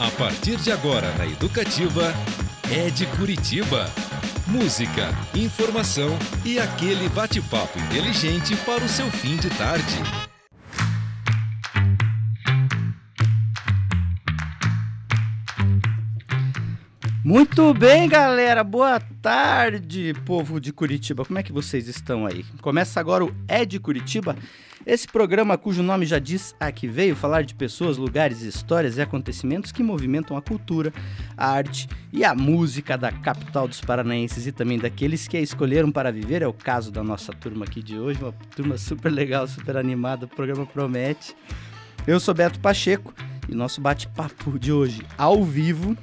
A partir de agora na Educativa, é de Curitiba. Música, informação e aquele bate-papo inteligente para o seu fim de tarde. Muito bem, galera. Boa tarde, povo de Curitiba. Como é que vocês estão aí? Começa agora o É de Curitiba, esse programa cujo nome já diz a que veio falar de pessoas, lugares, histórias e acontecimentos que movimentam a cultura, a arte e a música da capital dos paranaenses e também daqueles que a escolheram para viver. É o caso da nossa turma aqui de hoje, uma turma super legal, super animada. O programa promete. Eu sou Beto Pacheco e nosso bate-papo de hoje ao vivo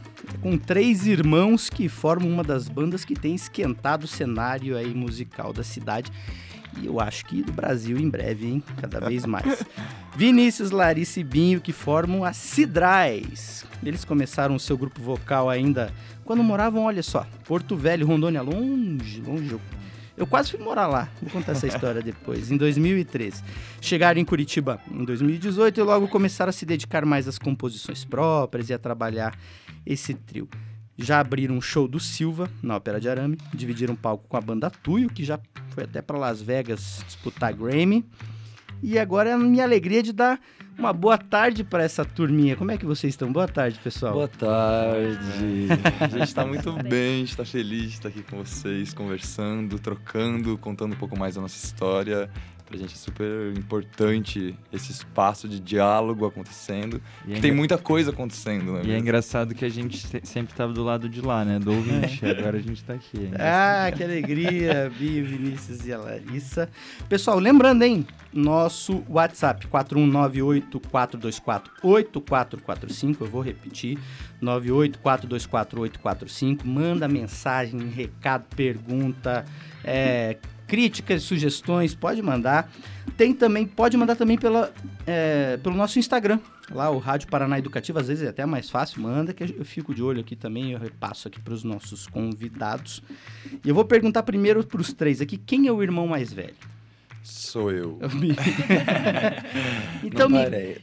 com três irmãos que formam uma das bandas que tem esquentado o cenário aí musical da cidade. E eu acho que do Brasil em breve, hein? Cada vez mais. Vinícius, Larissa e Binho, que formam a Cidrais. Eles começaram o seu grupo vocal ainda quando moravam, olha só, Porto Velho, Rondônia, longe, longe. Eu quase fui morar lá, vou contar essa história depois, em 2013. Chegaram em Curitiba em 2018 e logo começaram a se dedicar mais às composições próprias e a trabalhar esse trio. Já abriram um show do Silva na Ópera de Arame, dividiram palco com a banda Tuyo, que já foi até para Las Vegas disputar Grammy. E agora é a minha alegria de dar uma boa tarde para essa turminha. Como é que vocês estão? Boa tarde, pessoal. Boa tarde. A gente está muito bem, a gente está feliz de estar aqui com vocês, conversando, trocando, contando um pouco mais da nossa história. Pra gente é super importante esse espaço de diálogo acontecendo. É tem muita coisa acontecendo, né? E é engraçado que a gente sempre estava do lado de lá, né? Do ouvinte. Agora a gente está aqui. É ah, que alegria, Bia, Vinícius e a Larissa. Pessoal, lembrando, hein? Nosso WhatsApp, 4198-424-8445. Eu vou repetir, 98424-845. Manda mensagem, recado, pergunta, é, críticas, sugestões, pode mandar. Tem também, pode mandar também pela, é, pelo nosso Instagram, lá o Rádio Paraná Educativo, às vezes é até mais fácil, manda, que eu fico de olho aqui também, eu repasso aqui para os nossos convidados. E eu vou perguntar primeiro para os três aqui, quem é o irmão mais velho? Sou eu. então, me,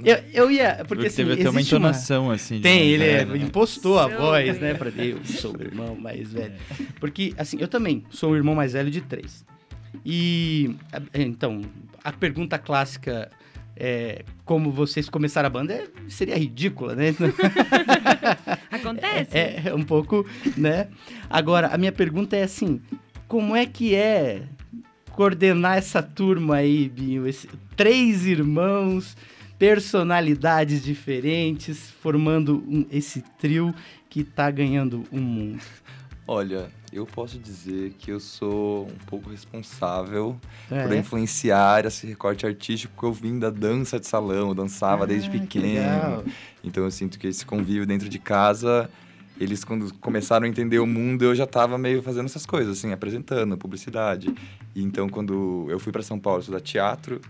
eu, eu ia. Porque assim, teve até uma entonação uma... assim. Tem, ele é, impostou a voz, né? Pra eu sou o irmão mais velho. Porque, assim, eu também sou o irmão mais velho de três. E então, a pergunta clássica é, como vocês começaram a banda é, seria ridícula, né? Acontece. É, é, um pouco, né? Agora, a minha pergunta é assim: como é que é coordenar essa turma aí, Binho? Esse, três irmãos, personalidades diferentes, formando um, esse trio que tá ganhando o um mundo. Olha, eu posso dizer que eu sou um pouco responsável é. por influenciar esse recorte artístico que eu vim da dança de salão, eu dançava ah, desde pequeno. Então eu sinto que esse convívio dentro de casa, eles quando começaram a entender o mundo, eu já estava meio fazendo essas coisas, assim, apresentando, publicidade. E então quando eu fui para São Paulo estudar teatro,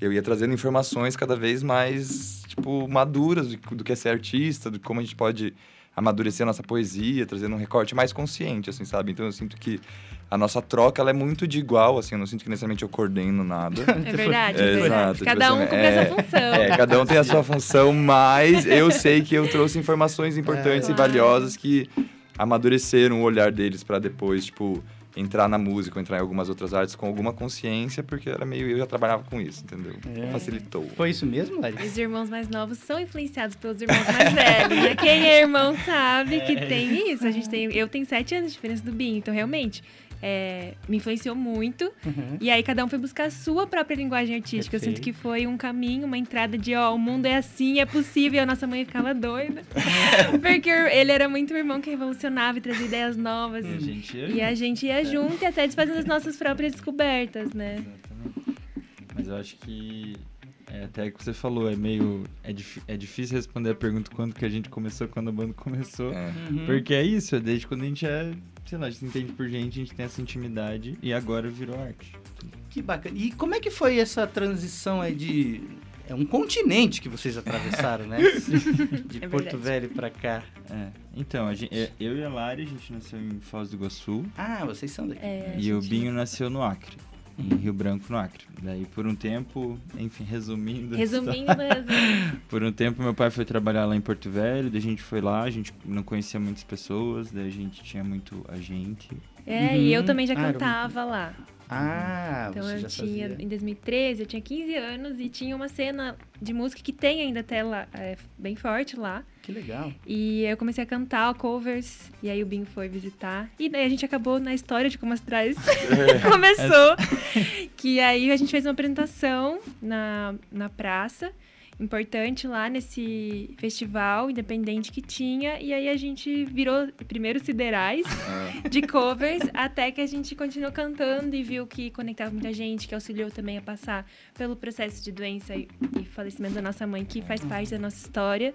eu ia trazendo informações cada vez mais, tipo, maduras do, do que é ser artista, de como a gente pode amadurecer a nossa poesia, trazendo um recorte mais consciente, assim, sabe? Então eu sinto que a nossa troca ela é muito de igual, assim, eu não sinto que necessariamente eu coordeno nada. É verdade, é, é verdade. Exato, cada tipo, um assim, cumpre é, essa função. É, cada um tem a sua função, mas eu sei que eu trouxe informações importantes é, e valiosas que amadureceram o olhar deles para depois, tipo, entrar na música ou entrar em algumas outras artes com alguma consciência, porque era meio. Eu já trabalhava com isso, entendeu? É. Facilitou. Foi isso mesmo, Larissa? Os irmãos mais novos são influenciados pelos irmãos mais velhos. E quem é irmão sabe é. que tem isso. A gente tem. Eu tenho sete anos de diferença do Binho, então realmente é, me influenciou muito. Uhum. E aí cada um foi buscar a sua própria linguagem artística. Perfeito. Eu sinto que foi um caminho, uma entrada de, ó, o mundo é assim, é possível. E a nossa mãe ficava doida. Porque ele era muito meu irmão que revolucionava e trazia ideias novas. E a gente ia, e a gente ia junto e até fazendo as nossas próprias descobertas, né? Exatamente. Mas eu acho que é, até que você falou, é meio. É, é difícil responder a pergunta quando que a gente começou, quando a banda começou. É. Uhum. Porque é isso, é desde quando a gente é sei lá, a gente entende por gente, a gente tem essa intimidade e agora virou arte. Que bacana. E como é que foi essa transição aí de. É um continente que vocês atravessaram, né? De é Porto Velho para cá. É. Então, gente, é, eu e a Lari, a gente nasceu em Foz do Iguaçu. Ah, vocês são daqui. É, e o Binho nasceu no Acre. Em Rio Branco, no Acre. Daí, por um tempo, enfim, resumindo... Resumindo, resumindo. por um tempo, meu pai foi trabalhar lá em Porto Velho, daí a gente foi lá, a gente não conhecia muitas pessoas, daí a gente tinha muito agente. É, uhum. e eu também já ah, cantava lá. Ah, então você eu já tinha fazia. em 2013, eu tinha 15 anos e tinha uma cena de música que tem ainda até lá, é, bem forte lá. Que legal. E eu comecei a cantar covers e aí o Binho foi visitar. E daí a gente acabou na história de como as trás é. começou. que aí a gente fez uma apresentação na, na praça importante lá nesse festival independente que tinha. E aí a gente virou primeiro siderais é. de covers, até que a gente continuou cantando e viu que conectava muita gente, que auxiliou também a passar pelo processo de doença e, e falecimento da nossa mãe, que faz parte da nossa história.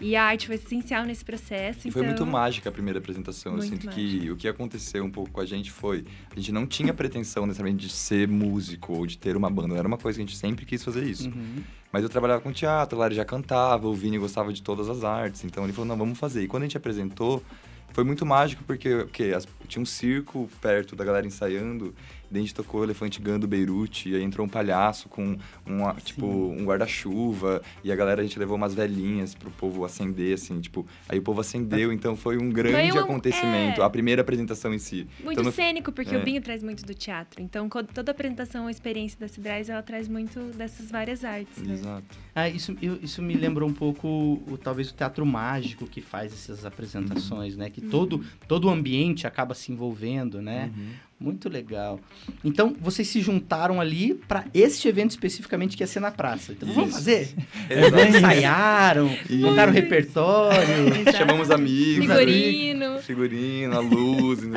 E a arte foi essencial nesse processo. E foi muito então mágica a primeira apresentação. Eu sinto mágica. que o que aconteceu um pouco com a gente foi. A gente não tinha pretensão necessariamente de ser músico ou de ter uma banda. Não era uma coisa que a gente sempre quis fazer isso. Uhum. Mas eu trabalhava com teatro, lá ele já cantava, o Vini gostava de todas as artes. Então ele falou: não, vamos fazer. E quando a gente apresentou, foi muito mágico porque, porque tinha um circo perto da galera ensaiando a gente tocou Elefante Gun do Beirute, e aí entrou um palhaço com um, tipo, um guarda-chuva, e a galera, a gente levou umas velhinhas pro povo acender, assim, tipo, aí o povo acendeu, então foi um grande foi um, acontecimento, é... a primeira apresentação em si. Muito então, cênico, porque é. o Binho traz muito do teatro, então toda apresentação ou experiência da Cidrais, ela traz muito dessas várias artes, né? Exato. Ah, isso, eu, isso me lembrou um pouco, o, talvez, o teatro mágico que faz essas apresentações, uhum. né? Que uhum. todo, todo o ambiente acaba se envolvendo, né? Uhum. Muito legal. Então, vocês se juntaram ali para este evento especificamente que ia ser na praça. Então, vamos fazer? Ensaiaram, montaram repertório. Chamamos amigos. Figurino. Figurino, a luz.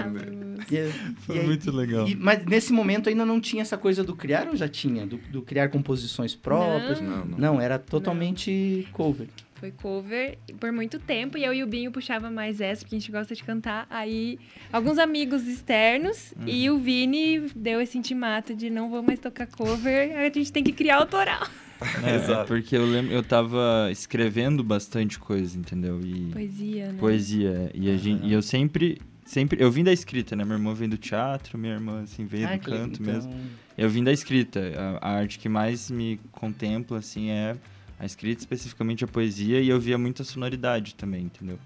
E, Foi e, muito legal. E, mas nesse momento ainda não tinha essa coisa do criar ou já tinha? Do, do criar composições próprias? Não, não. não era totalmente não. cover foi cover por muito tempo. E eu e o Binho puxava mais essa, porque a gente gosta de cantar. Aí, alguns amigos externos uhum. e o Vini deu esse intimato de não vou mais tocar cover, a gente tem que criar autoral. É, Exato. porque eu lembro, eu tava escrevendo bastante coisa, entendeu? E poesia, né? Poesia. E, a gente, e eu sempre sempre eu vim da escrita, né? Minha irmã vem do teatro, minha irmã assim veio do canto então... mesmo. Eu vim da escrita. A, a, arte que mais me contempla assim é a escrita, especificamente a poesia, e eu via muita sonoridade também, entendeu?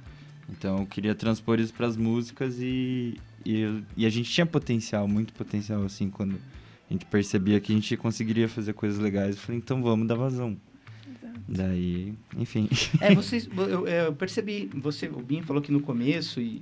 Então eu queria transpor isso para as músicas e, e, eu, e, a gente tinha potencial, muito potencial, assim, quando a gente percebia que a gente conseguiria fazer coisas legais. Eu falei, então vamos dar vazão. Exato. Daí, enfim. É, vocês, eu, eu, percebi, você, o Binho falou que no começo, e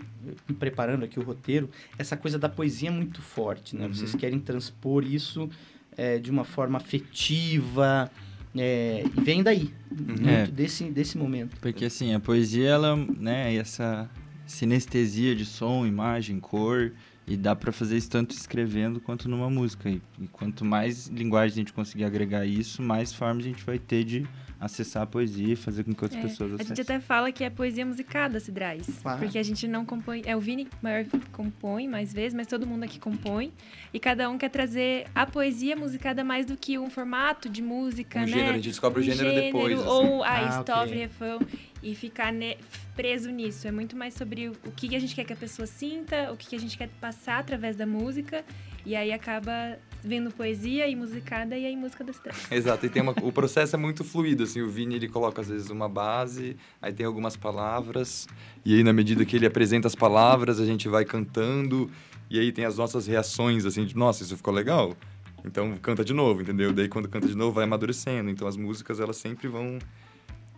preparando aqui o roteiro, essa coisa da poesia é muito forte, né? Uhum. Vocês querem transpor isso é, de uma forma afetiva, é, e vem daí, uhum. muito é. desse, desse momento. Porque assim, a poesia, ela, né, essa sinestesia de som, imagem, cor, e dá para fazer isso tanto escrevendo quanto numa música. E, e, quanto mais linguagem a gente conseguir agregar isso, mais formas a gente vai ter de acessar a poesia e fazer com que outras é, pessoas acessem. A gente até fala que é poesia musicada, Cidrais. Claro. Porque a gente não compõe... É o Vini maior compõe mais vezes, mas todo mundo aqui compõe. E cada um quer trazer a poesia musicada mais do que um formato de música, um né? Gênero, a gente descobre um o gênero, gênero depois. Assim. Ou a ah, estrofe, okay. refrão. E ficar ne... preso nisso. É muito mais sobre o que a gente quer que a pessoa sinta, o que a gente quer passar através da música. E aí acaba vendo poesia e musicada e aí música das três. Exato, e tem uma, o processo é muito fluido, assim, o Vini ele coloca às vezes uma base, aí tem algumas palavras, e aí na medida que ele apresenta as palavras, a gente vai cantando, e aí tem as nossas reações, assim, de, nossa, isso ficou legal, então canta de novo, entendeu? Daí quando canta de novo vai amadurecendo, então as músicas elas sempre vão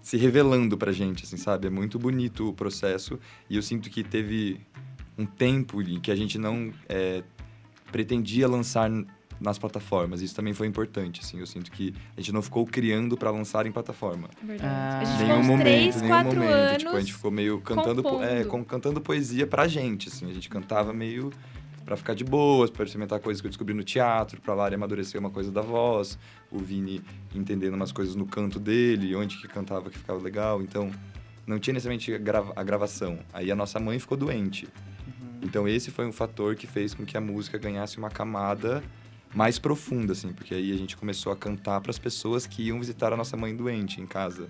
se revelando pra gente, assim, sabe? É muito bonito o processo, e eu sinto que teve um tempo em que a gente não é, pretendia lançar nas plataformas. Isso também foi importante, assim. Eu sinto que a gente não ficou criando para lançar em plataforma. Verdade. Ah. A gente nenhum momento, três, nenhum momento. Anos tipo, a gente ficou meio cantando, é, com, cantando poesia pra gente, assim. A gente cantava meio para ficar de boas, para experimentar coisas que eu descobri no teatro, para Lari amadurecer uma coisa da voz, o Vini entendendo umas coisas no canto dele, onde que cantava que ficava legal. Então, não tinha necessariamente a, grava a gravação. Aí a nossa mãe ficou doente. Uhum. Então, esse foi um fator que fez com que a música ganhasse uma camada mais profunda, assim, porque aí a gente começou a cantar para as pessoas que iam visitar a nossa mãe doente em casa.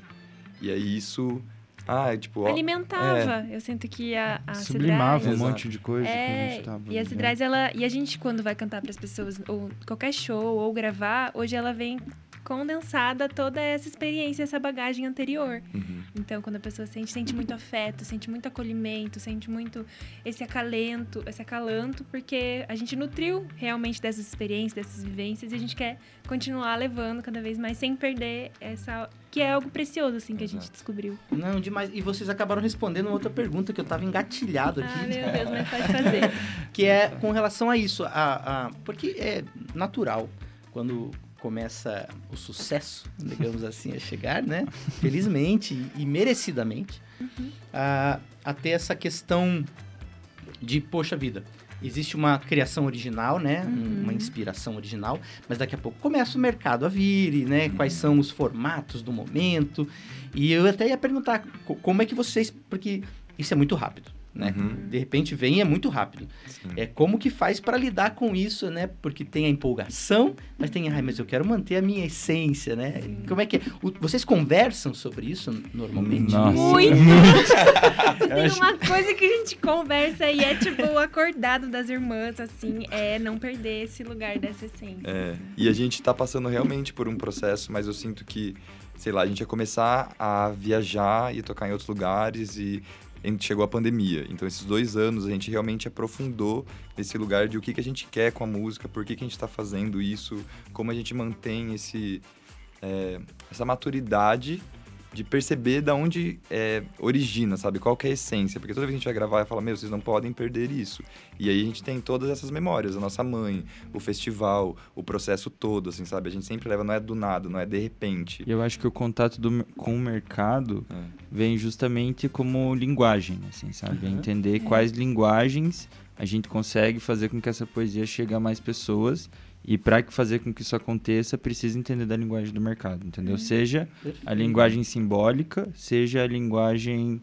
E aí isso Ah, é tipo. Alimentava. É. Eu sinto que a, a Sublimava Cidrais, um monte de coisa. É, e a Cidrais, ela. E a gente, quando vai cantar para as pessoas, ou qualquer show, ou gravar, hoje ela vem condensada toda essa experiência, essa bagagem anterior. Uhum. Então, quando a pessoa sente, sente muito afeto, sente muito acolhimento, sente muito esse acalento, esse acalanto, porque a gente nutriu realmente dessas experiências, dessas vivências, e a gente quer continuar levando cada vez mais sem perder essa que é algo precioso assim que Exato. a gente descobriu. Não, demais. E vocês acabaram respondendo outra pergunta que eu estava engatilhado aqui. Ah, meu Deus, mas pode fazer. que é com relação a isso, a, a porque é natural quando começa o sucesso, digamos assim, a chegar, né? Felizmente e, merecidamente, uhum. a, a ter essa questão de, poxa vida, existe uma criação original, né? Uhum. Uma inspiração original, mas daqui a pouco começa o mercado a vir, né? Uhum. Quais são os formatos do momento. E eu até ia perguntar como é que vocês. Porque isso é muito rápido né? Uhum. De repente vem e é muito rápido. Sim. É como que faz para lidar com isso, né? Porque tem a empolgação, mas tem, ai, mas eu quero manter a minha essência, né? Sim. Como é que é? O, vocês conversam sobre isso normalmente? Nossa. Muito! tem uma coisa que a gente conversa e é tipo o acordado das irmãs, assim, é não perder esse lugar dessa essência. É, e a gente tá passando realmente por um processo, mas eu sinto que sei lá, a gente ia começar a viajar e tocar em outros lugares e chegou a pandemia. Então, esses dois anos a gente realmente aprofundou nesse lugar de o que, que a gente quer com a música, por que, que a gente está fazendo isso, como a gente mantém esse, é, essa maturidade de perceber da onde é, origina, sabe? Qual é a essência. Porque toda vez que a gente vai gravar, fala, meu, vocês não podem perder isso. E aí a gente tem todas essas memórias, a nossa mãe, o festival, o processo todo, assim, sabe? A gente sempre leva, não é do nada, não é de repente. E eu acho que o contato do, com o mercado é. vem justamente como linguagem, assim, sabe? Uhum. Entender é. quais linguagens a gente consegue fazer com que essa poesia chegue a mais pessoas e para fazer com que isso aconteça, precisa entender da linguagem do mercado, entendeu? Hum, seja perfeito. a linguagem simbólica, seja a linguagem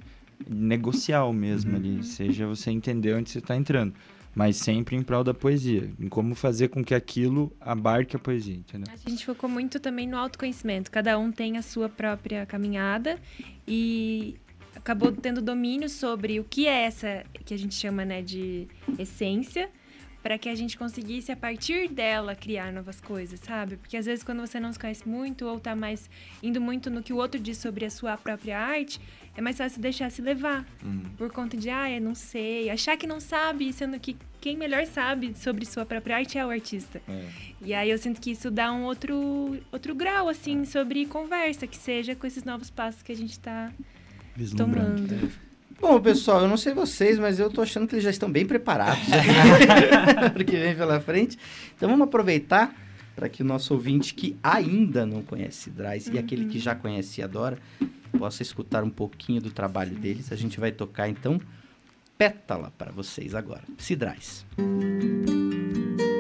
negocial mesmo uhum. ali, seja você entender onde você está entrando, mas sempre em prol da poesia, em como fazer com que aquilo abarque a poesia, entendeu? A gente focou muito também no autoconhecimento, cada um tem a sua própria caminhada e acabou tendo domínio sobre o que é essa que a gente chama né, de essência para que a gente conseguisse, a partir dela, criar novas coisas, sabe? Porque às vezes quando você não se conhece muito ou tá mais indo muito no que o outro diz sobre a sua própria arte, é mais fácil deixar se levar. Uhum. Por conta de, ah, eu não sei, achar que não sabe, sendo que quem melhor sabe sobre sua própria arte é o artista. É. E aí eu sinto que isso dá um outro, outro grau, assim, sobre conversa, que seja com esses novos passos que a gente está tomando. Bom, pessoal, eu não sei vocês, mas eu tô achando que eles já estão bem preparados porque vem pela frente. Então vamos aproveitar para que o nosso ouvinte que ainda não conhece Drais uhum. e aquele que já conhece e adora possa escutar um pouquinho do trabalho deles. A gente vai tocar então Pétala para vocês agora. Cidrais. Música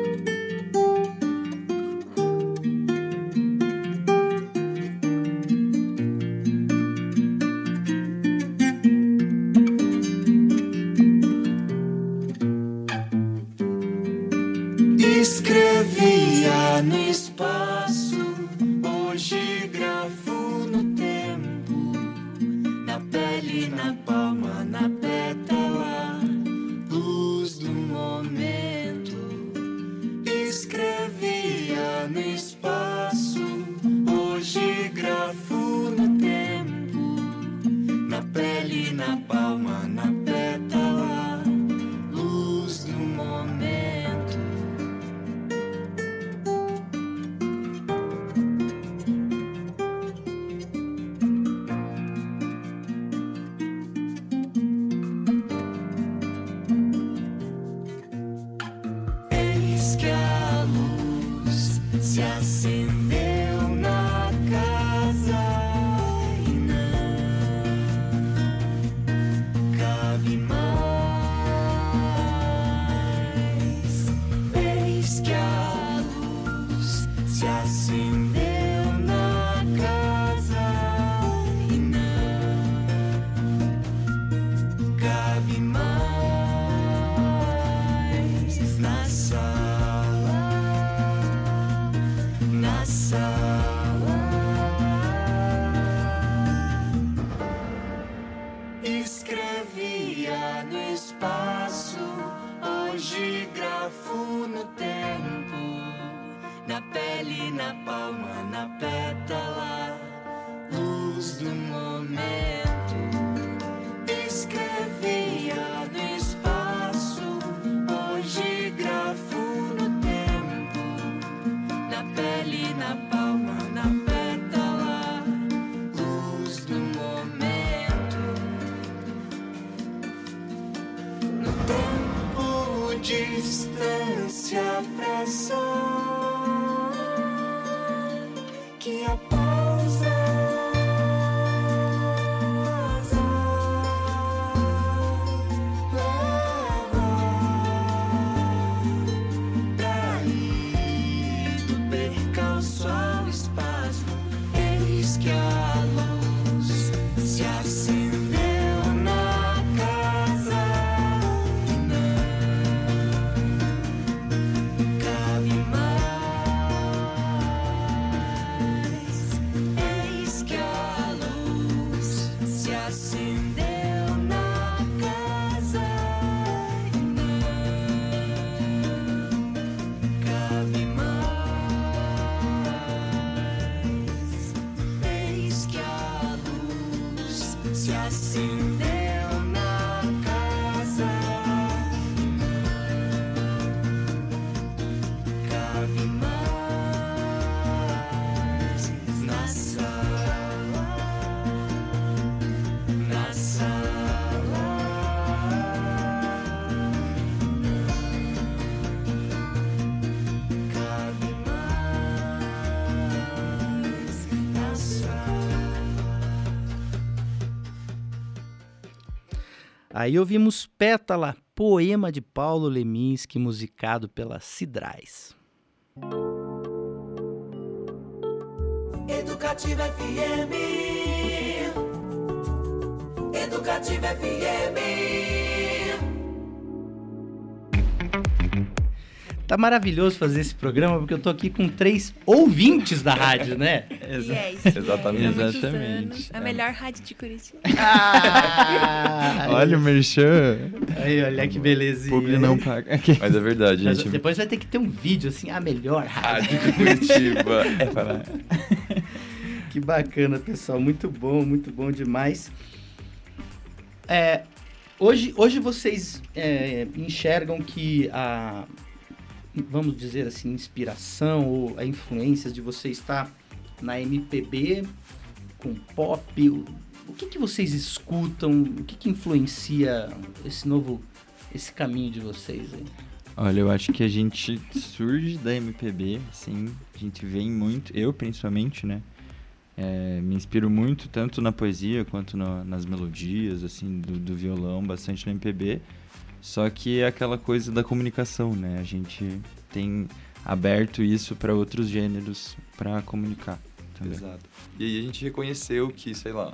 que a luz se acende. Aí ouvimos Pétala, poema de Paulo Leminski, musicado pela Cidrais. Educativa FM. Educativa FM. Tá maravilhoso fazer esse programa porque eu tô aqui com três ouvintes da rádio, né? Yes, Exatamente. Exatamente. A melhor rádio de Curitiba. Ah, Olha o merchan. Aí, olha que belezinha. Publi não paga. Mas é verdade, Mas gente. depois vai ter que ter um vídeo assim, a melhor rádio. Rádio de Curitiba. É. Que bacana, pessoal. Muito bom, muito bom demais. É, hoje, hoje vocês é, enxergam que a, vamos dizer assim, inspiração ou a influências de você estar na MPB com pop? O, que, que vocês escutam? O que, que influencia esse novo, esse caminho de vocês aí? Olha, eu acho que a gente surge da MPB, sim. A gente vem muito, eu principalmente, né? É, me inspiro muito, tanto na poesia quanto no, nas melodias, assim, do, do, violão, bastante no MPB. Só que é aquela coisa da comunicação, né? A gente tem aberto isso para outros gêneros para comunicar. Também. Exato. E aí a gente reconheceu que, sei lá,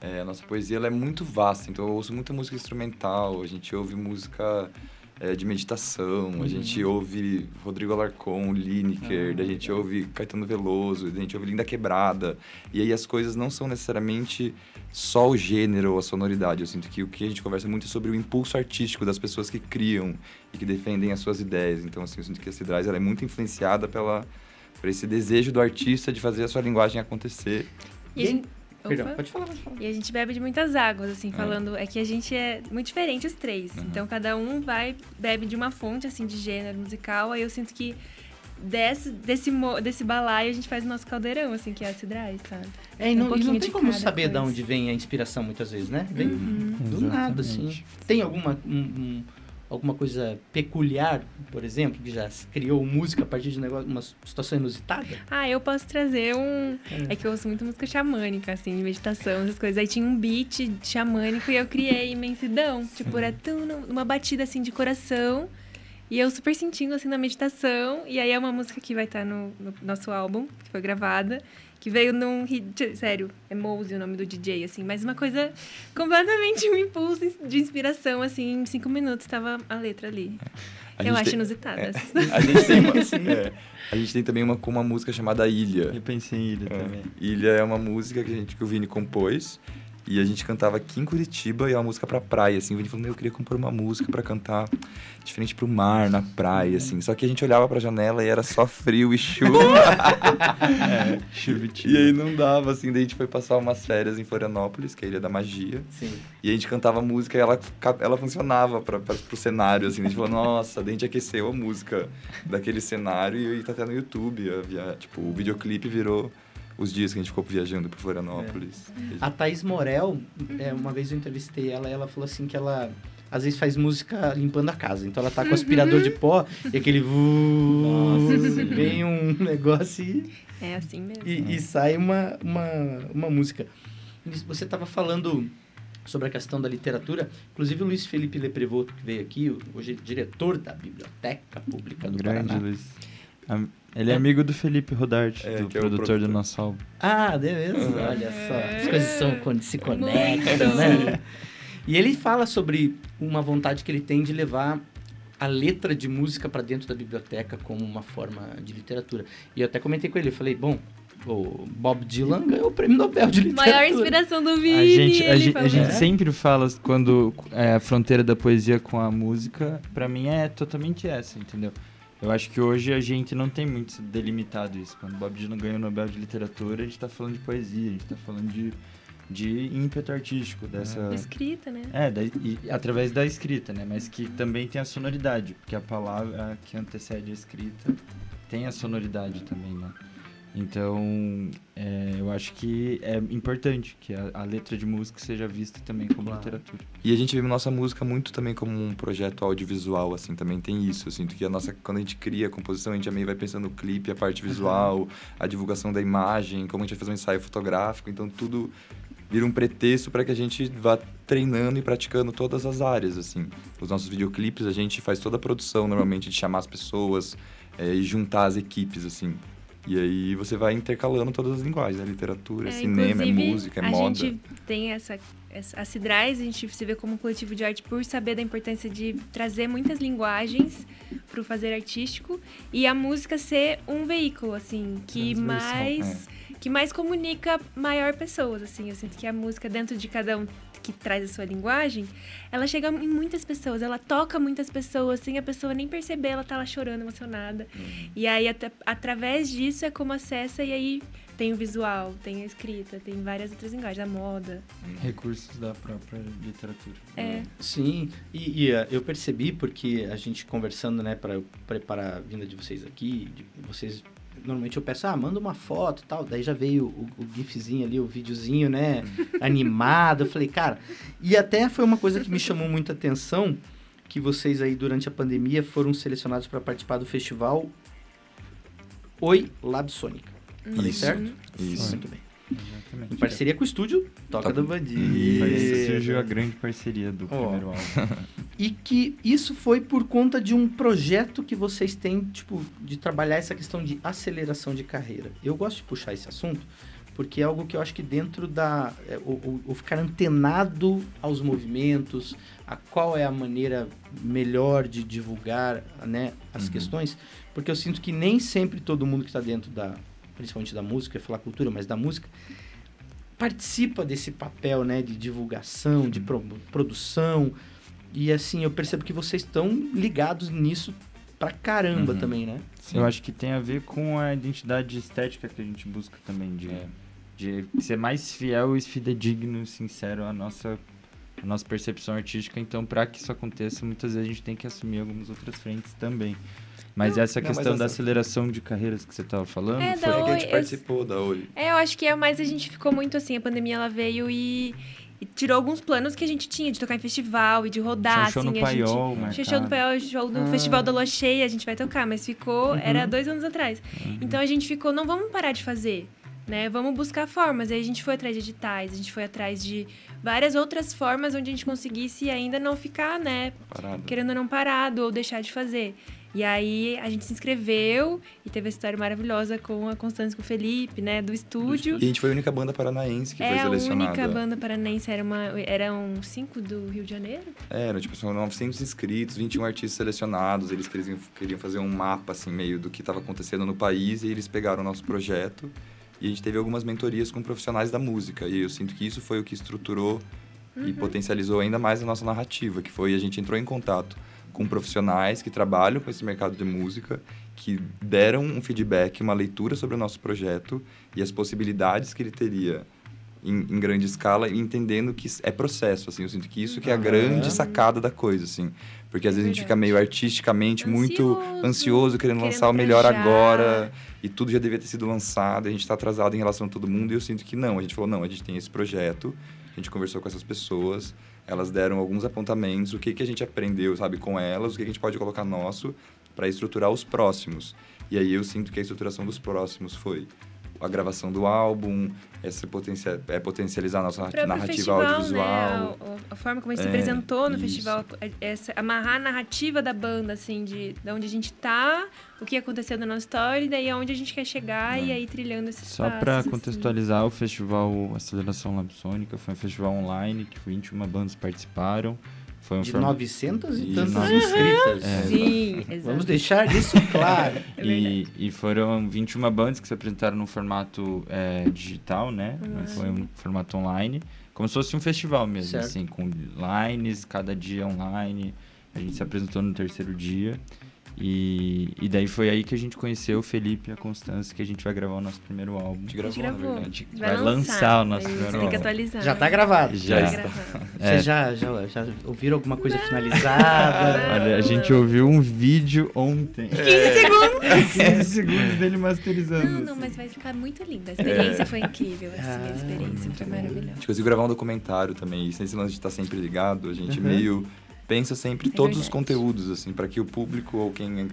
é, a nossa poesia ela é muito vasta. Então eu ouço muita música instrumental, a gente ouve música é, de meditação, uhum. a gente ouve Rodrigo Alarcon, Lineker, uhum. a gente ouve Caetano Veloso, a gente ouve Linda Quebrada. E aí as coisas não são necessariamente só o gênero ou a sonoridade. Eu sinto que o que a gente conversa muito é sobre o impulso artístico das pessoas que criam e que defendem as suas ideias. Então, assim, eu sinto que a Cidrais ela é muito influenciada pela, por esse desejo do artista de fazer a sua linguagem acontecer. E, e Perdão, pode falar, pode falar. E a gente bebe de muitas águas, assim, é. falando. É que a gente é muito diferente os três. Uhum. Então cada um vai, bebe de uma fonte, assim, de gênero musical. Aí eu sinto que desse, desse, desse balaio a gente faz o nosso caldeirão, assim, que é a Cidrai, sabe? É, e não, um e não tem como saber coisa. de onde vem a inspiração muitas vezes, né? Vem uhum. do Exatamente. nada, assim. Tem alguma. Um, um, alguma coisa peculiar, por exemplo, que já criou música a partir de um negócio, uma situação inusitada? Ah, eu posso trazer um. É, é que eu ouço muito música xamânica, assim, meditação, essas coisas. Aí tinha um beat xamânico e eu criei imensidão. Tipo, era tão, uma batida assim de coração. E eu super sentindo assim na meditação. E aí é uma música que vai estar no, no nosso álbum, que foi gravada que veio num hit, sério, é Mose o nome do DJ, assim, mas uma coisa completamente um impulso de inspiração, assim, em cinco minutos estava a letra ali. A eu acho tem, inusitadas. É, a, gente tem uma, é, a gente tem também uma com uma música chamada Ilha. Eu pensei em Ilha é, também. Ilha é uma música que, a gente, que o Vini compôs E a gente cantava aqui em Curitiba e é uma música pra praia, assim. O Vini falou, meu, eu queria compor uma música pra cantar diferente pro mar, na praia, assim. Só que a gente olhava pra janela e era só frio e chuva. É, chuvitinho. e aí não dava, assim. Daí a gente foi passar umas férias em Florianópolis, que é a Ilha da Magia. Sim. E a gente cantava música e ela, ela funcionava pra, pra, pro cenário, assim. A gente falou, nossa, daí a gente aqueceu a música daquele cenário e tá até no YouTube. a tipo, o videoclipe virou os dias que a gente ficou viajando pro Florianópolis. A Thaís Morel, é, uma vez eu entrevistei ela e ela falou assim que ela às vezes faz música limpando a casa. Então ela tá com aspirador de pó e aquele Nossa, vem um negócio e, É assim mesmo. e, e sai uma, uma, uma música. Você estava falando sobre a questão da literatura. Inclusive o Luiz Felipe Leprevoto, que veio aqui, hoje diretor da Biblioteca Pública do Grande Paraná. Luiz. Ele é amigo do Felipe Rodarte, É, do que é produtor produtor. do nosso álbum. Ah, beleza. Uhum. Olha só. As coisas são quando se conectam, né? E ele fala sobre uma vontade que ele tem de levar a letra de música para dentro da biblioteca como uma forma de literatura. E eu até comentei com ele, eu falei, bom, o Bob Dylan ganhou o prêmio Nobel de literatura. Maior inspiração do Vini. A gente, a gente, a gente É? sempre fala quando é, a fronteira da poesia com a música, pra mim é totalmente essa, entendeu? Eu acho que hoje a gente não tem muito delimitado isso. Quando Bob Dylan ganhou o Nobel de Literatura, a gente tá falando de poesia, a gente tá falando de, de ímpeto artístico, dessa... Escrita, né? É, da, e, através da escrita, né? Mas que também tem a sonoridade, porque a palavra que antecede a escrita tem a sonoridade também, né? Então, é, eu acho que é importante que a, a letra de música seja vista também como Claro. literatura. E a gente vê nossa música muito também como um projeto audiovisual, assim, também tem isso. Eu sinto que a nossa, quando a gente cria a composição, a gente também vai pensando no clipe, a parte visual, a divulgação da imagem, como a gente vai fazer um ensaio fotográfico, então tudo vira um pretexto para que a gente vá treinando e praticando todas as áreas, assim. Os nossos videoclipes, a gente faz toda a produção, normalmente, de chamar as pessoas é, e juntar as equipes, assim. E aí você vai intercalando todas as linguagens, né? Literatura, É, cinema, é música, é a moda. gente tem essa, essa a Cidrais, a gente se vê como um coletivo de arte por saber da importância de trazer muitas linguagens para o fazer artístico e a música ser um veículo assim que mais é. que mais comunica maior pessoas assim. Eu sinto que a música dentro de cada um que traz a sua linguagem, ela chega em muitas pessoas, ela toca muitas pessoas sem a pessoa nem perceber, ela tá lá chorando, emocionada. Uhum. E aí, até- através disso, é como acessa, e aí tem o visual, tem a escrita, tem várias outras linguagens, a moda. Recursos da própria literatura. É. Sim, e, e, eh, eu percebi porque a gente conversando, né, para eu preparar a vinda de vocês aqui, de vocês normalmente eu peço, ah, manda uma foto e tal, daí já veio o, o gifzinho ali, o videozinho, né, animado, eu falei, cara, e até foi uma coisa que me chamou muita atenção, que vocês aí durante a pandemia foram selecionados para participar do festival Oi Lab Sônica, falei Isso. certo? Isso. Muito bem. Exatamente. Em parceria com o estúdio Toca Toca- do Bandido. que surgiu a grande parceria do Ó. primeiro álbum. E que isso foi por conta de um projeto que vocês têm, tipo, de trabalhar essa questão de aceleração de carreira. Eu gosto de puxar esse assunto porque é algo que eu acho que dentro da. é, o, ficar antenado aos movimentos, a qual é a maneira melhor de divulgar né, as Uhum. questões, porque eu sinto que nem sempre todo mundo que está dentro da. principalmente da música, eu ia falar cultura, mas da música, participa desse papel né, de divulgação, de pro- produção. E assim, eu percebo que vocês estão ligados nisso pra caramba Uhum. também, né? Sim. Eu acho que tem a ver com a identidade estética que a gente busca também, de, É. de ser mais fiel e fidedigno, sincero à nossa, à nossa percepção artística. Então, para que isso aconteça, muitas vezes a gente tem que assumir algumas outras frentes também. Mas Não, essa não, mas questão da essa- aceleração de carreiras que você estava falando, É, foi da Foi que a Oi, gente eu- participou da Oi. É, eu acho que é mais a gente ficou muito assim, a pandemia ela veio e, e tirou alguns planos que a gente tinha de tocar em festival e de rodar, show assim, no a gente... Paiol, Tinha marcado. show no Paiol, show no Ah. Festival da Lua Cheia, a gente vai tocar, mas ficou, Uhum. era dois anos atrás. Uhum. Então a gente ficou, não vamos parar de fazer, né? Vamos buscar formas. Aí a gente foi atrás de editais, a gente foi atrás de várias outras formas onde a gente conseguisse ainda não ficar, né, Parada. querendo não parado ou deixar de fazer. E aí a gente se inscreveu e teve essa história maravilhosa com a Constância com o Felipe, né, do estúdio. E a gente foi a única banda paranaense que é foi a selecionada. única banda paranense, era uma, eram cinco do Rio de Janeiro. Era, tipo, são 900 inscritos, 21 artistas selecionados. Eles queriam, queriam fazer um mapa, assim, meio do que estava acontecendo no país. E eles pegaram o nosso projeto E a gente teve algumas mentorias com profissionais da música. E eu sinto que isso foi o que estruturou e potencializou ainda mais a nossa narrativa, que foi a gente entrou em contato com profissionais que trabalham com esse mercado de música, que deram um feedback, uma leitura sobre o nosso projeto e as possibilidades que ele teria em, em grande escala, entendendo que é processo, assim. Eu sinto que isso que é a grande sacada da coisa, assim. Porque às vezes a gente fica meio artisticamente muito Ansioso, ansioso, querendo querendo lançar o melhor já. agora, e tudo já devia ter sido lançado, e a gente está atrasado em relação a todo mundo, e eu sinto que não. A gente falou, não, a gente tem esse projeto, a gente conversou com essas pessoas, elas deram alguns apontamentos, o que, que a gente aprendeu, sabe, com elas, o que, que a gente pode colocar nosso para estruturar os próximos. E aí eu sinto que a estruturação dos próximos foi a gravação do álbum, essa potencia, é potencializar a nossa narrativa festival, audiovisual. Né? A, a forma como ele se É, apresentou no isso. festival, é- essa, amarrar a narrativa da banda, assim, de, de onde a gente tá, o que aconteceu na nossa história, e daí aonde a gente quer chegar, e aí trilhando esses Só para assim. contextualizar, o festival Aceleração Labsônica foi um festival online que 21 bandas participaram. Foi um De forma- 900 e tantas 900. inscritas. É. Sim, exato. Vamos deixar isso claro. É. E, e foram 21 bandas que se apresentaram no formato é, digital, né? Não foi um formato online. Como se fosse um festival mesmo, Certo. assim, com lines, cada dia online. A gente se apresentou no terceiro dia. E, e daí foi aí que a gente conheceu o Felipe e a Constância, que a gente vai gravar o nosso primeiro álbum. A gente A gente gravou, na gravou. verdade. Vai lançar o nosso primeiro Tem que álbum. atualizar. Já tá gravado. Já. Tá está. gravado. É. Vocês já, já, já ouviram alguma coisa finalizada? Olha, a gente ouviu um vídeo ontem. 15 segundos! 15 segundos dele masterizando. Não, não, assim. mas vai ficar muito lindo. A experiência foi incrível, assim, Ah, a experiência foi A maravilhosa. gente conseguiu gravar um documentário também, e sem esse lance de estar sempre ligado, a gente Uhum. meio pensa sempre É todos os verdade. conteúdos, assim, para que o público ou quem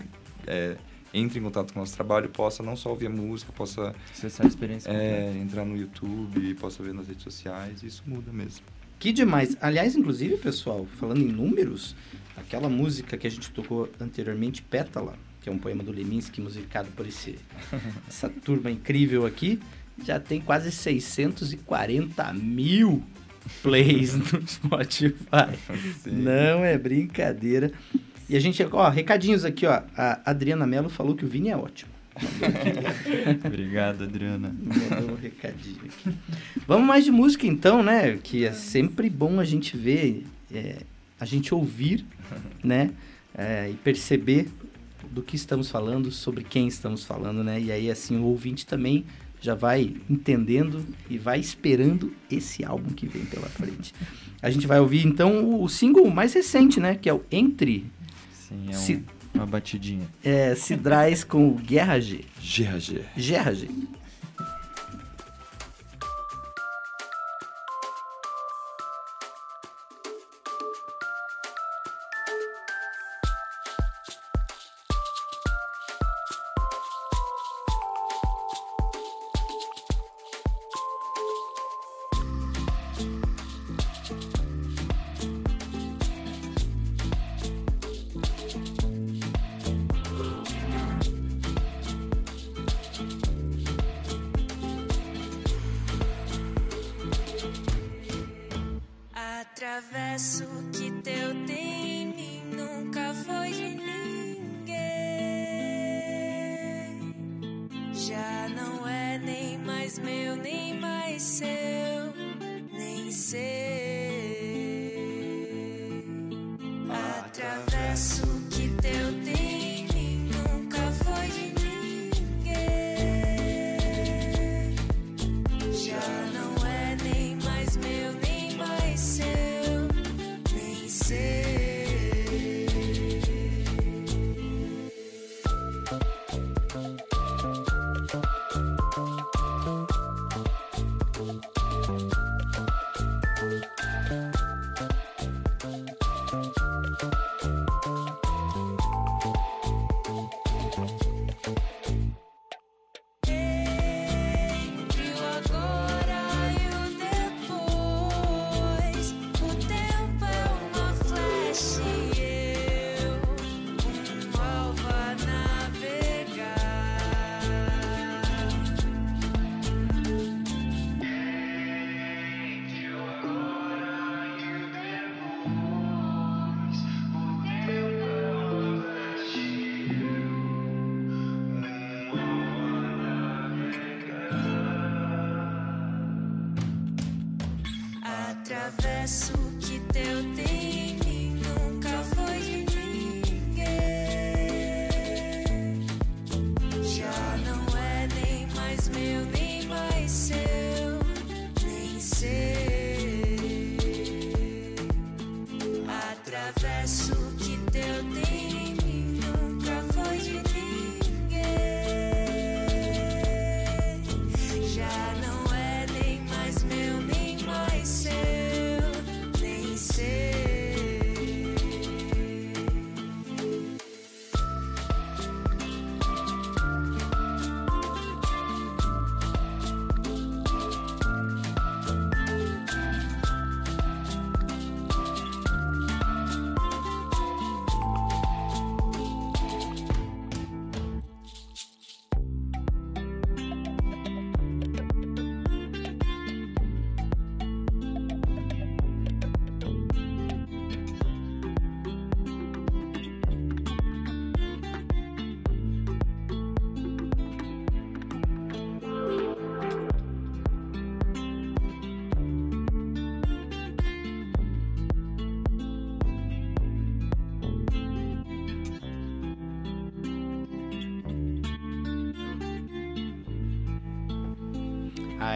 é, entre em contato com o nosso trabalho possa não só ouvir a música, possa Acessar a experiência é, completa. entrar no YouTube, possa ver nas redes sociais, isso muda mesmo. Que demais. Aliás, inclusive, pessoal, falando em números, aquela música que a gente tocou anteriormente, Pétala, que é um poema do Leminski musicado por esse, essa turma incrível aqui, já tem quase 640 mil plays no Spotify. Não é brincadeira. E a gente, ó, recadinhos aqui, ó. A Adriana Mello falou que o Vini é ótimo. Obrigado, Adriana. Mandou um recadinho aqui. Vamos mais de música então, né? Que é sempre bom a gente ver, é, a gente ouvir, né? É, e perceber do que estamos falando, sobre quem estamos falando, né? E aí, assim, o ouvinte também já vai entendendo e vai esperando esse álbum que vem pela frente. A gente vai ouvir, então, o, single mais recente, né? Que é o Entre Sim, é um- Se- uma batidinha. é, Cidrais com o Guerra G. GRG. Guerra G. Yes.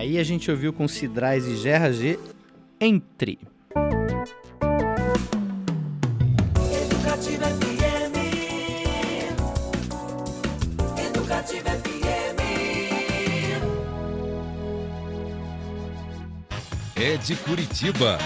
Aí a gente ouviu com Cidrais e Gerra G Entre. Educativa FM. Educativa FM. É de Curitiba.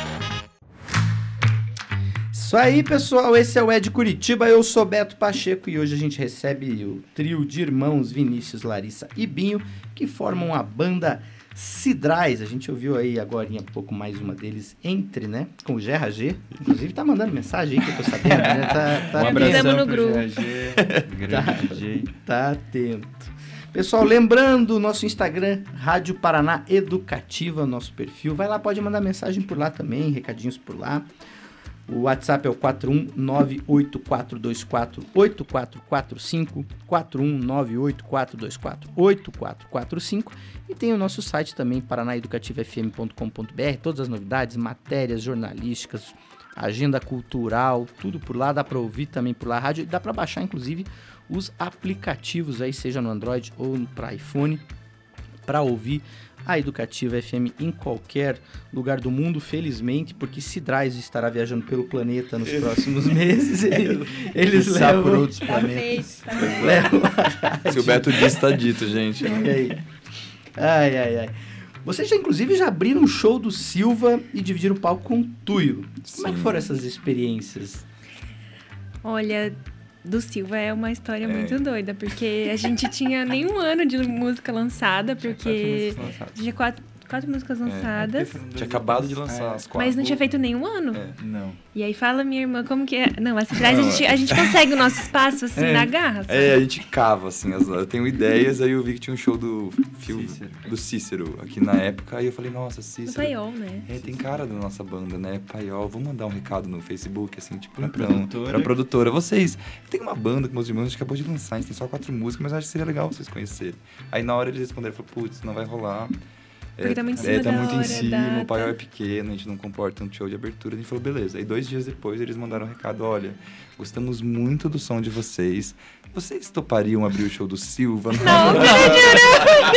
Isso aí, pessoal. Esse é o Ed Curitiba. Eu sou Beto Pacheco e hoje a gente recebe o trio de irmãos Vinícius, Larissa e Binho, que formam a banda Cidrais. A gente ouviu aí agora um pouco mais uma deles, Entre, né? Com o Gerra G. Inclusive tá mandando mensagem aí que eu tô sabendo, né? Tá, tá Um abração no grupo. GG, grande Tá. DJ. Tá atento. Pessoal, lembrando, nosso Instagram, Rádio Paraná Educativa, nosso perfil. Vai lá, pode mandar mensagem por lá também, recadinhos por lá. O WhatsApp é o 41984248445, 41984248445 e tem o nosso site também, paranaeducativafm.com.br, todas as novidades, matérias jornalísticas, agenda cultural, tudo por lá, dá para ouvir também por lá, rádio, dá para baixar inclusive os aplicativos aí, seja no Android ou para iPhone, para ouvir a Educativa FM em qualquer lugar do mundo, felizmente, porque Cidrais estará viajando pelo planeta nos próximos meses. Eles, eles Passar por levam, outros planetas. Levam Se o Beto disse, tá dito, gente. E aí? Ai, ai, ai. Vocês já, inclusive, já abriram um show do Silva e dividiram o palco com o Tuyo. Como é que foram essas experiências? Olha, do Silva é uma história É. muito doida, porque a gente tinha nenhum ano de música lançada, porque tinha quatro, músicas lançadas, Tinha acabado de lançar as quatro. mas não tinha feito nenhum ano. É. Não. E aí fala minha irmã como que é. Não, assim, atrás a gente, a gente consegue o nosso espaço assim É. na garra. sabe? É, a gente cava, assim, as- eu tenho ideias, aí eu vi que tinha um show do, Fio- Cícero. do Cícero aqui na época, aí eu falei, nossa, No Cícero. paiol, né? É, tem cara da nossa banda, né? Paiol, vamos mandar um recado no Facebook, assim, tipo, Pra então, produtora. Pra produtora. Vocês, tem uma banda que meus irmãos a gente acabou de lançar, a gente tem só quatro músicas, mas eu acho que seria legal vocês conhecerem. Aí na hora eles responderam, falaram, putz, não vai rolar. Porque tá muito em é, cima tá da muito em hora, cima, data. o paiol é pequeno, a gente não comporta um show de abertura. A gente falou, beleza. Aí dois dias depois eles mandaram um recado, olha, gostamos muito do som de vocês. Vocês topariam abrir o show do Silva? Não,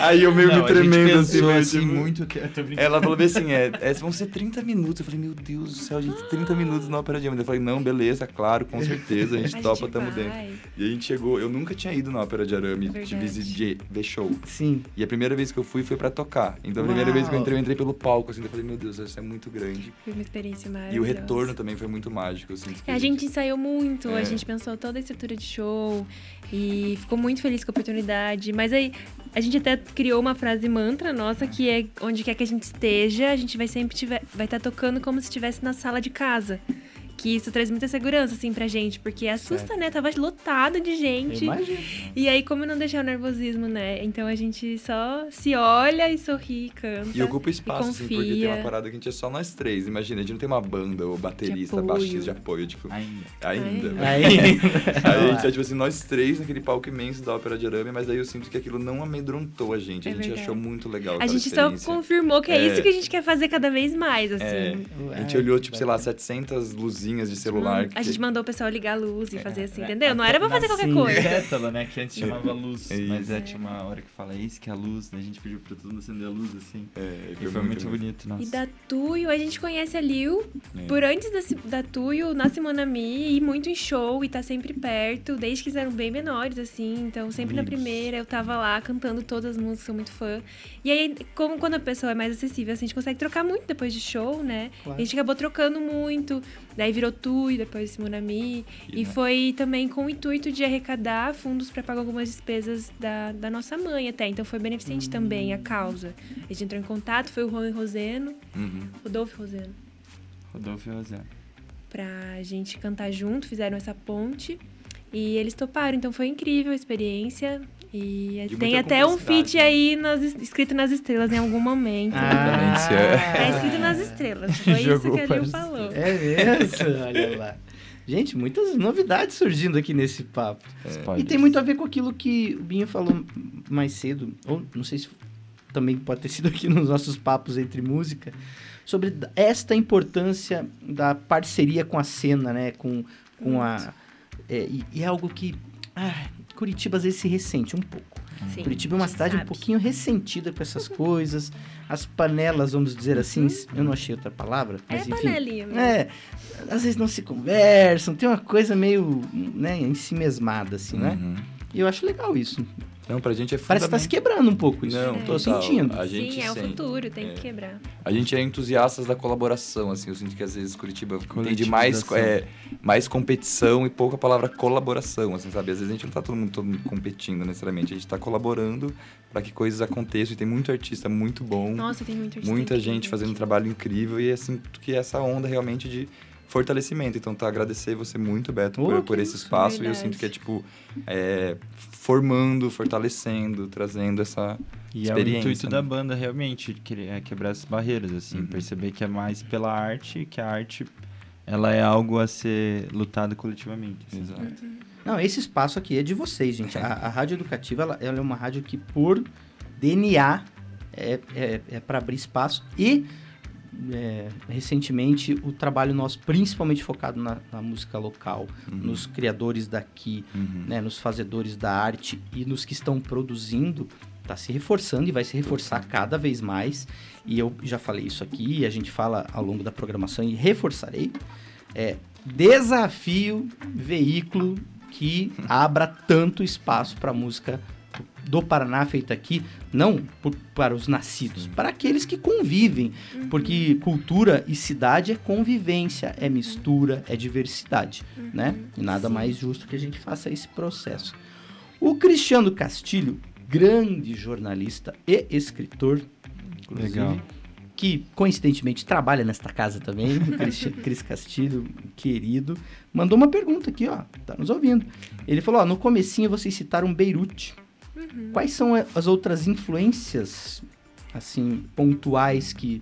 Aí eu meio Não, me a gente tremendo assim, pensou mas, assim, tipo, muito tempo. Tô brincando. ela falou bem assim, é, é, vão ser 30 minutos. Eu falei, meu Deus do céu, gente, 30 minutos na Ópera Jam. Eu falei, não, beleza, claro, com certeza, a gente a topa, gente tamo vai. dentro. E a gente chegou, eu nunca tinha ido na Ópera de Arame, de Verdade. visitar, ver show. Sim. E a primeira vez que eu fui foi pra tocar. Então a primeira vez que eu entrei, eu entrei pelo palco, assim, eu falei, meu Deus, isso é muito grande. Foi uma experiência maravilhosa. E o retorno também foi muito mágico, que É, a gente ensaiou muito, É. a gente pensou toda a estrutura de show e ficou muito feliz com a oportunidade. Mas aí a gente até criou uma frase mantra nossa que é onde quer que a gente esteja, a gente vai sempre tiver, vai estar tocando como se estivesse na sala de casa. Que isso traz muita segurança, assim, pra gente, porque assusta, né? Tava lotado de gente. Imagina. E aí, como não deixar o nervosismo, né? Então a gente só se olha e sorri e canta. E ocupa espaço, assim, porque tem uma parada que a gente é só nós três. Imagina, a gente não tem uma banda ou baterista, apoio. baixista de apoio, tipo, Ainda. ainda. Ainda. Aí, a gente é tipo assim, nós três naquele palco imenso da Ópera de Arame, mas aí eu sinto que aquilo não amedrontou a gente. A É gente verdade. achou muito legal. A gente só confirmou que é, É. isso que a gente quer fazer cada vez mais, assim. É. A gente olhou, tipo, sei lá, 700 luzinhas luzinhas de celular. A gente mandou o pessoal ligar a luz e fazer assim, é, entendeu? Não era pra fazer qualquer sim. coisa. Pétala, né? Que antes chamava luz. É mas é, tinha uma hora que fala, isso que é a luz, né? A gente pediu pra todo mundo acender a luz, assim. É, E foi muito bonito, nossa. E da Tuyo, a gente conhece a Liu É. por antes da, da Tuyo, na Simonami, e muito em show, e tá sempre perto, desde que eles eram bem menores, assim. Então, sempre na primeira, eu tava lá cantando todas as músicas, sou muito fã. E aí, como quando a pessoa é mais acessível, assim, a gente consegue trocar muito depois de show, né? Claro. A gente acabou trocando muito, daí virou Tuyo, depois Simonami. E, E foi também com o intuito de arrecadar fundos para pagar algumas despesas da, da nossa mãe até. Então foi beneficente também a causa. A gente entrou em contato, foi o Juan Roseno, Uhum. Rodolfo Roseno, Rodolfo e Rosé. pra gente cantar junto, fizeram essa ponte. E eles toparam, então foi incrível a experiência. E, E tem até um feat né? aí nas, escrito nas estrelas em algum momento. Ah. É escrito nas estrelas. Foi isso Jogou que a Lil falou. É mesmo? Olha lá. Gente, muitas novidades surgindo aqui nesse papo. E tem muito a ver com aquilo que o Binho falou mais cedo, ou não sei se também pode ter sido aqui nos nossos papos entre música, sobre esta importância da parceria com a cena, né? Com, com a. é, e, e é algo que. ah, Curitiba às vezes se ressente um pouco. Sim, Curitiba é uma cidade um sabe. pouquinho ressentida com essas coisas. As panelas, vamos dizer assim, eu não achei outra palavra, É mas enfim. panelinha mesmo. É, às vezes não se conversam, tem uma coisa meio, né, em si mesmada, assim, né? Uhum. E eu acho legal isso. Não, pra gente é Parece que tá se quebrando um pouco isso. Não, Tô total. sentindo. A gente Sim, é o futuro, tem É. que quebrar. A gente é entusiastas da colaboração, assim. Eu sinto que às vezes Curitiba entende mais, Coletivização. é, mais competição e pouca palavra colaboração, assim, sabe? Às vezes a gente não tá todo mundo, todo mundo competindo necessariamente, a gente tá colaborando para que coisas aconteçam. E tem muito artista muito bom, Nossa, tem muito artista muita incrível gente fazendo um trabalho incrível e assim que essa onda realmente de fortalecimento. Então, tá agradecer você muito, Beto, Oh, por, por esse espaço. E eu verdade. sinto que é tipo é, formando, fortalecendo, trazendo essa E é o experiência, intuito né? da banda, realmente, é quebrar essas barreiras, assim. Uhum. Perceber que é mais pela arte, que a arte, ela é algo a ser lutado coletivamente. assim. Exato. Não, esse espaço aqui é de vocês, gente. A, a rádio educativa, ela, ela é uma rádio que, por DNA, é, é, é para abrir espaço. E, é, recentemente, o trabalho nosso, principalmente focado na, na música local, Uhum. nos criadores daqui, Uhum. né, nos fazedores da arte e nos que estão produzindo, está se reforçando e vai se reforçar cada vez mais. E eu já falei isso aqui, e a gente fala ao longo da programação e reforçarei. É, desafio veículo que abra tanto espaço para a música do Paraná feita aqui, não por- para os nascidos, para aqueles que convivem, porque cultura e cidade é convivência, é mistura, é diversidade, né? E nada Sim. mais justo que a gente faça esse processo. O Cristiano Castilho, grande jornalista e escritor, inclusive, Legal. que coincidentemente trabalha nesta casa também, o Cristi- Cris Castilho, querido, mandou uma pergunta aqui, ó, tá nos ouvindo. Ele falou, ó, no comecinho vocês citaram Beirute. Quais são as outras influências, assim, pontuais que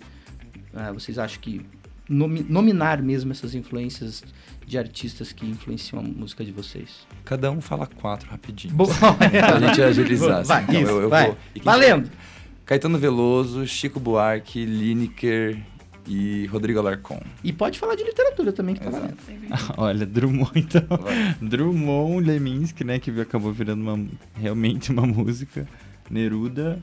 ah, vocês acham que nomi- nominar mesmo essas influências de artistas que influenciam a música de vocês? Cada um fala quatro rapidinho. Boa. Pra gente agilizar. Vai, assim. Então, isso, eu, eu vai. vou. Valendo! Caetano Veloso, Chico Buarque, Lineker e Rodrigo Alarcon. E pode falar de literatura também, que tá Exato. valendo. Olha, Drummond, então. Vai. Drummond, Leminski, né? Que acabou virando uma, realmente uma música. Neruda.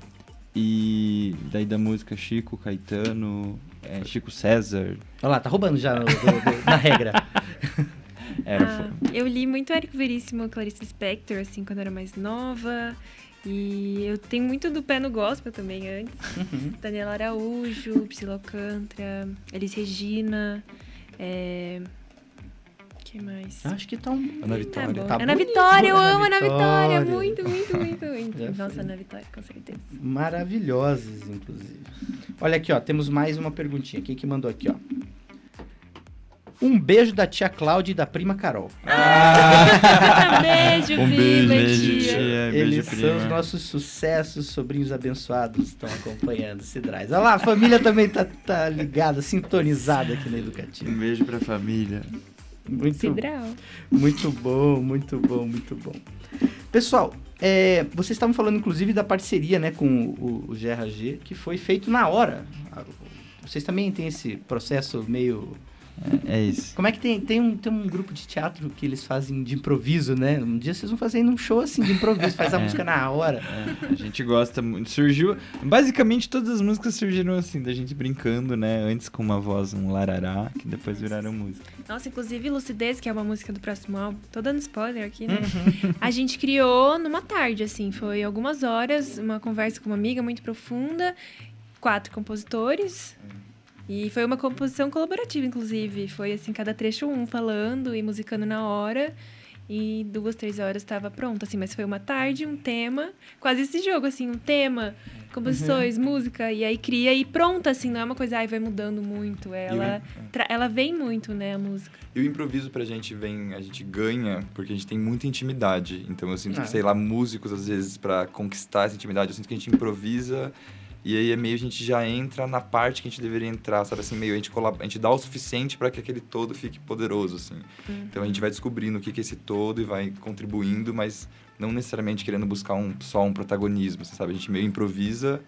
E daí da música Chico, Caetano, é, Chico César. Olha lá, tá roubando já do- do- na regra. Era, Ah, eu li muito Érico Veríssimo, Clarice Spector, assim, quando eu era mais nova. E eu tenho muito do pé no gospel também antes. Uhum. Daniela Araújo, Priscila Elis Regina. É... que mais? Acho que tá um... Ana Tá Vitória. bom. Tá Ana bonito, Vitória, eu Ana amo Ana Vitória. Vitória. Muito, muito, muito, Já muito. Nossa, foi. Ana Vitória, com certeza. Maravilhosas, inclusive. Olha aqui, ó, temos mais uma perguntinha. Quem que mandou aqui, ó? Um beijo da tia Cláudia e da prima Carol. beijo, Um prima, beijo, tia. tia, Eles beijo, são os nossos sucessos, sobrinhos abençoados, estão acompanhando Cidrais. Olha lá, a família também tá, tá ligada, sintonizada aqui na Educativa. Um beijo pra família. Muito, Cidral. muito bom, muito bom, muito bom. Pessoal, é, vocês estavam falando inclusive da parceria né, com o, o GRG, que foi feito na hora. Vocês também têm esse processo meio É, é isso. Como é que tem, tem, um, tem um grupo de teatro que eles fazem de improviso, né? Um dia vocês vão fazer um show assim de improviso, faz a É. música na hora. É, a gente gosta muito. Surgiu. Basicamente, todas as músicas surgiram assim, da gente brincando, né? Antes com uma voz, um larará, que depois viraram música. Nossa, inclusive Lucidez, que é uma música do próximo álbum, tô dando spoiler aqui, né? Uhum. A gente criou numa tarde, assim, foi algumas horas, uma conversa com uma amiga muito profunda, quatro compositores. E foi uma composição colaborativa, inclusive. Foi assim, cada trecho um falando e musicando na hora. E duas, três horas estava pronto, assim, mas foi uma tarde, um tema, quase esse jogo, assim, um tema, composições, música, e aí cria e pronta, assim, não é uma coisa, ai, vai mudando muito. Ela, tra- ela vem muito, né, a música. E o improviso pra gente vem, a gente ganha porque a gente tem muita intimidade. Então eu sinto Ah. que, sei lá, músicos às vezes pra conquistar essa intimidade, eu sinto que a gente improvisa e aí é meio a gente já entra na parte que a gente deveria entrar, sabe assim, meio a gente colab- a gente dá o suficiente pra que aquele todo fique poderoso assim. Então a gente vai descobrindo o que que é esse todo e vai contribuindo, mas não necessariamente querendo buscar um só um protagonismo, sabe? A gente meio improvisa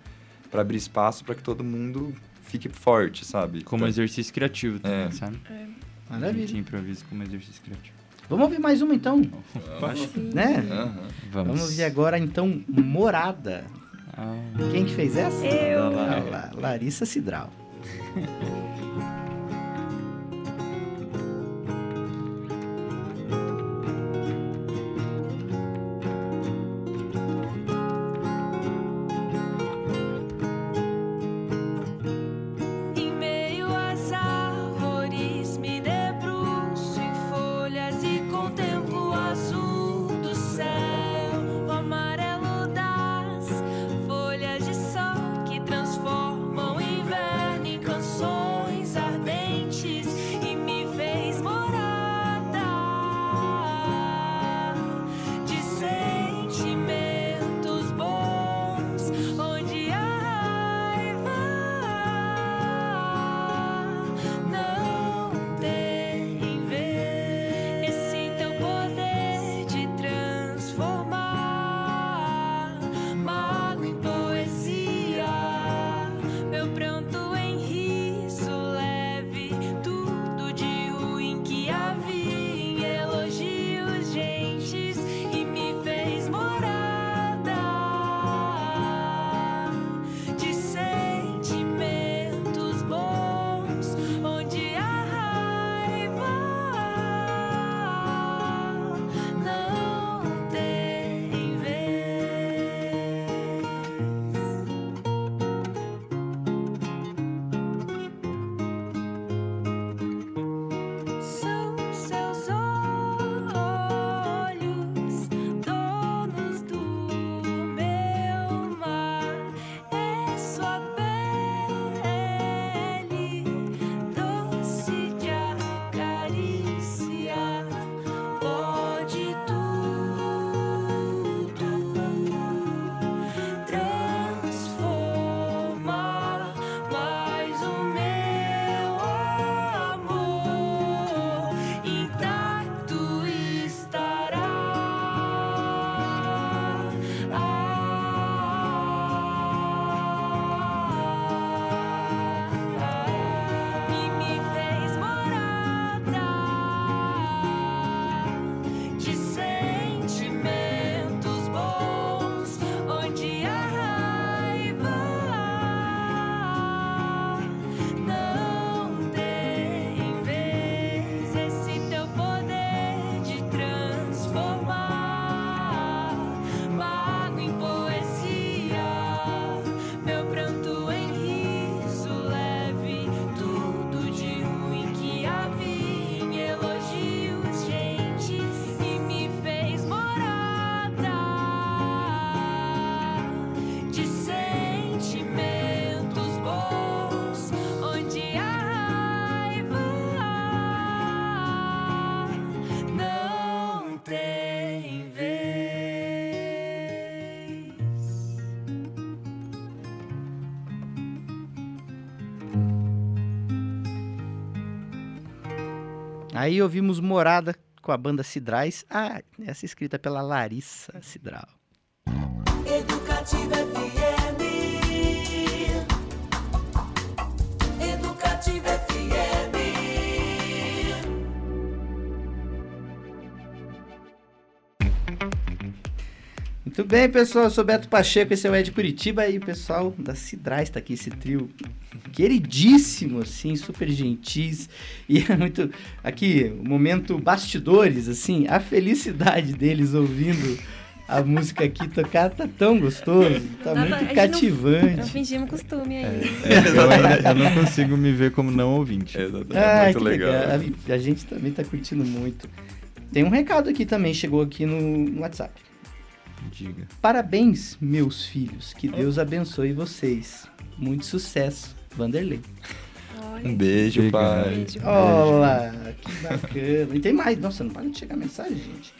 pra abrir espaço pra que todo mundo fique forte, sabe? Como Então, exercício criativo também, É. sabe? A gente Maravilha. improvisa como exercício criativo. Vamos ouvir mais uma então, Sim. né? aham. Vamos. Vamos ouvir agora então Morada. Quem que fez essa? Eu. Ah, Larissa Cidral. Aí ouvimos Morada com a banda Cidrais. Ah, essa é escrita pela Larissa Cidral. Educativa. Muito bem, pessoal. Eu sou Beto Pacheco, esse é o Ed Curitiba e o pessoal da Cidrais tá aqui, esse trio queridíssimo, assim, super gentis. E é muito. Aqui, o momento bastidores, assim, a felicidade deles ouvindo a música aqui tocar tá tão gostoso, tá gente muito não- cativante. Não fingimos costume aí. É, eu, ainda, eu não consigo me ver como não ouvinte. É, é Ah, muito legal. legal. A, a gente também tá curtindo muito. Tem um recado aqui também, chegou aqui no, no WhatsApp. Diga. Parabéns, meus filhos. Que Deus abençoe vocês. Muito sucesso, Vanderlei. Um beijo, Obrigado. pai. Beijo. Olá, que bacana. E tem mais. Nossa, não para de chegar mensagem, gente.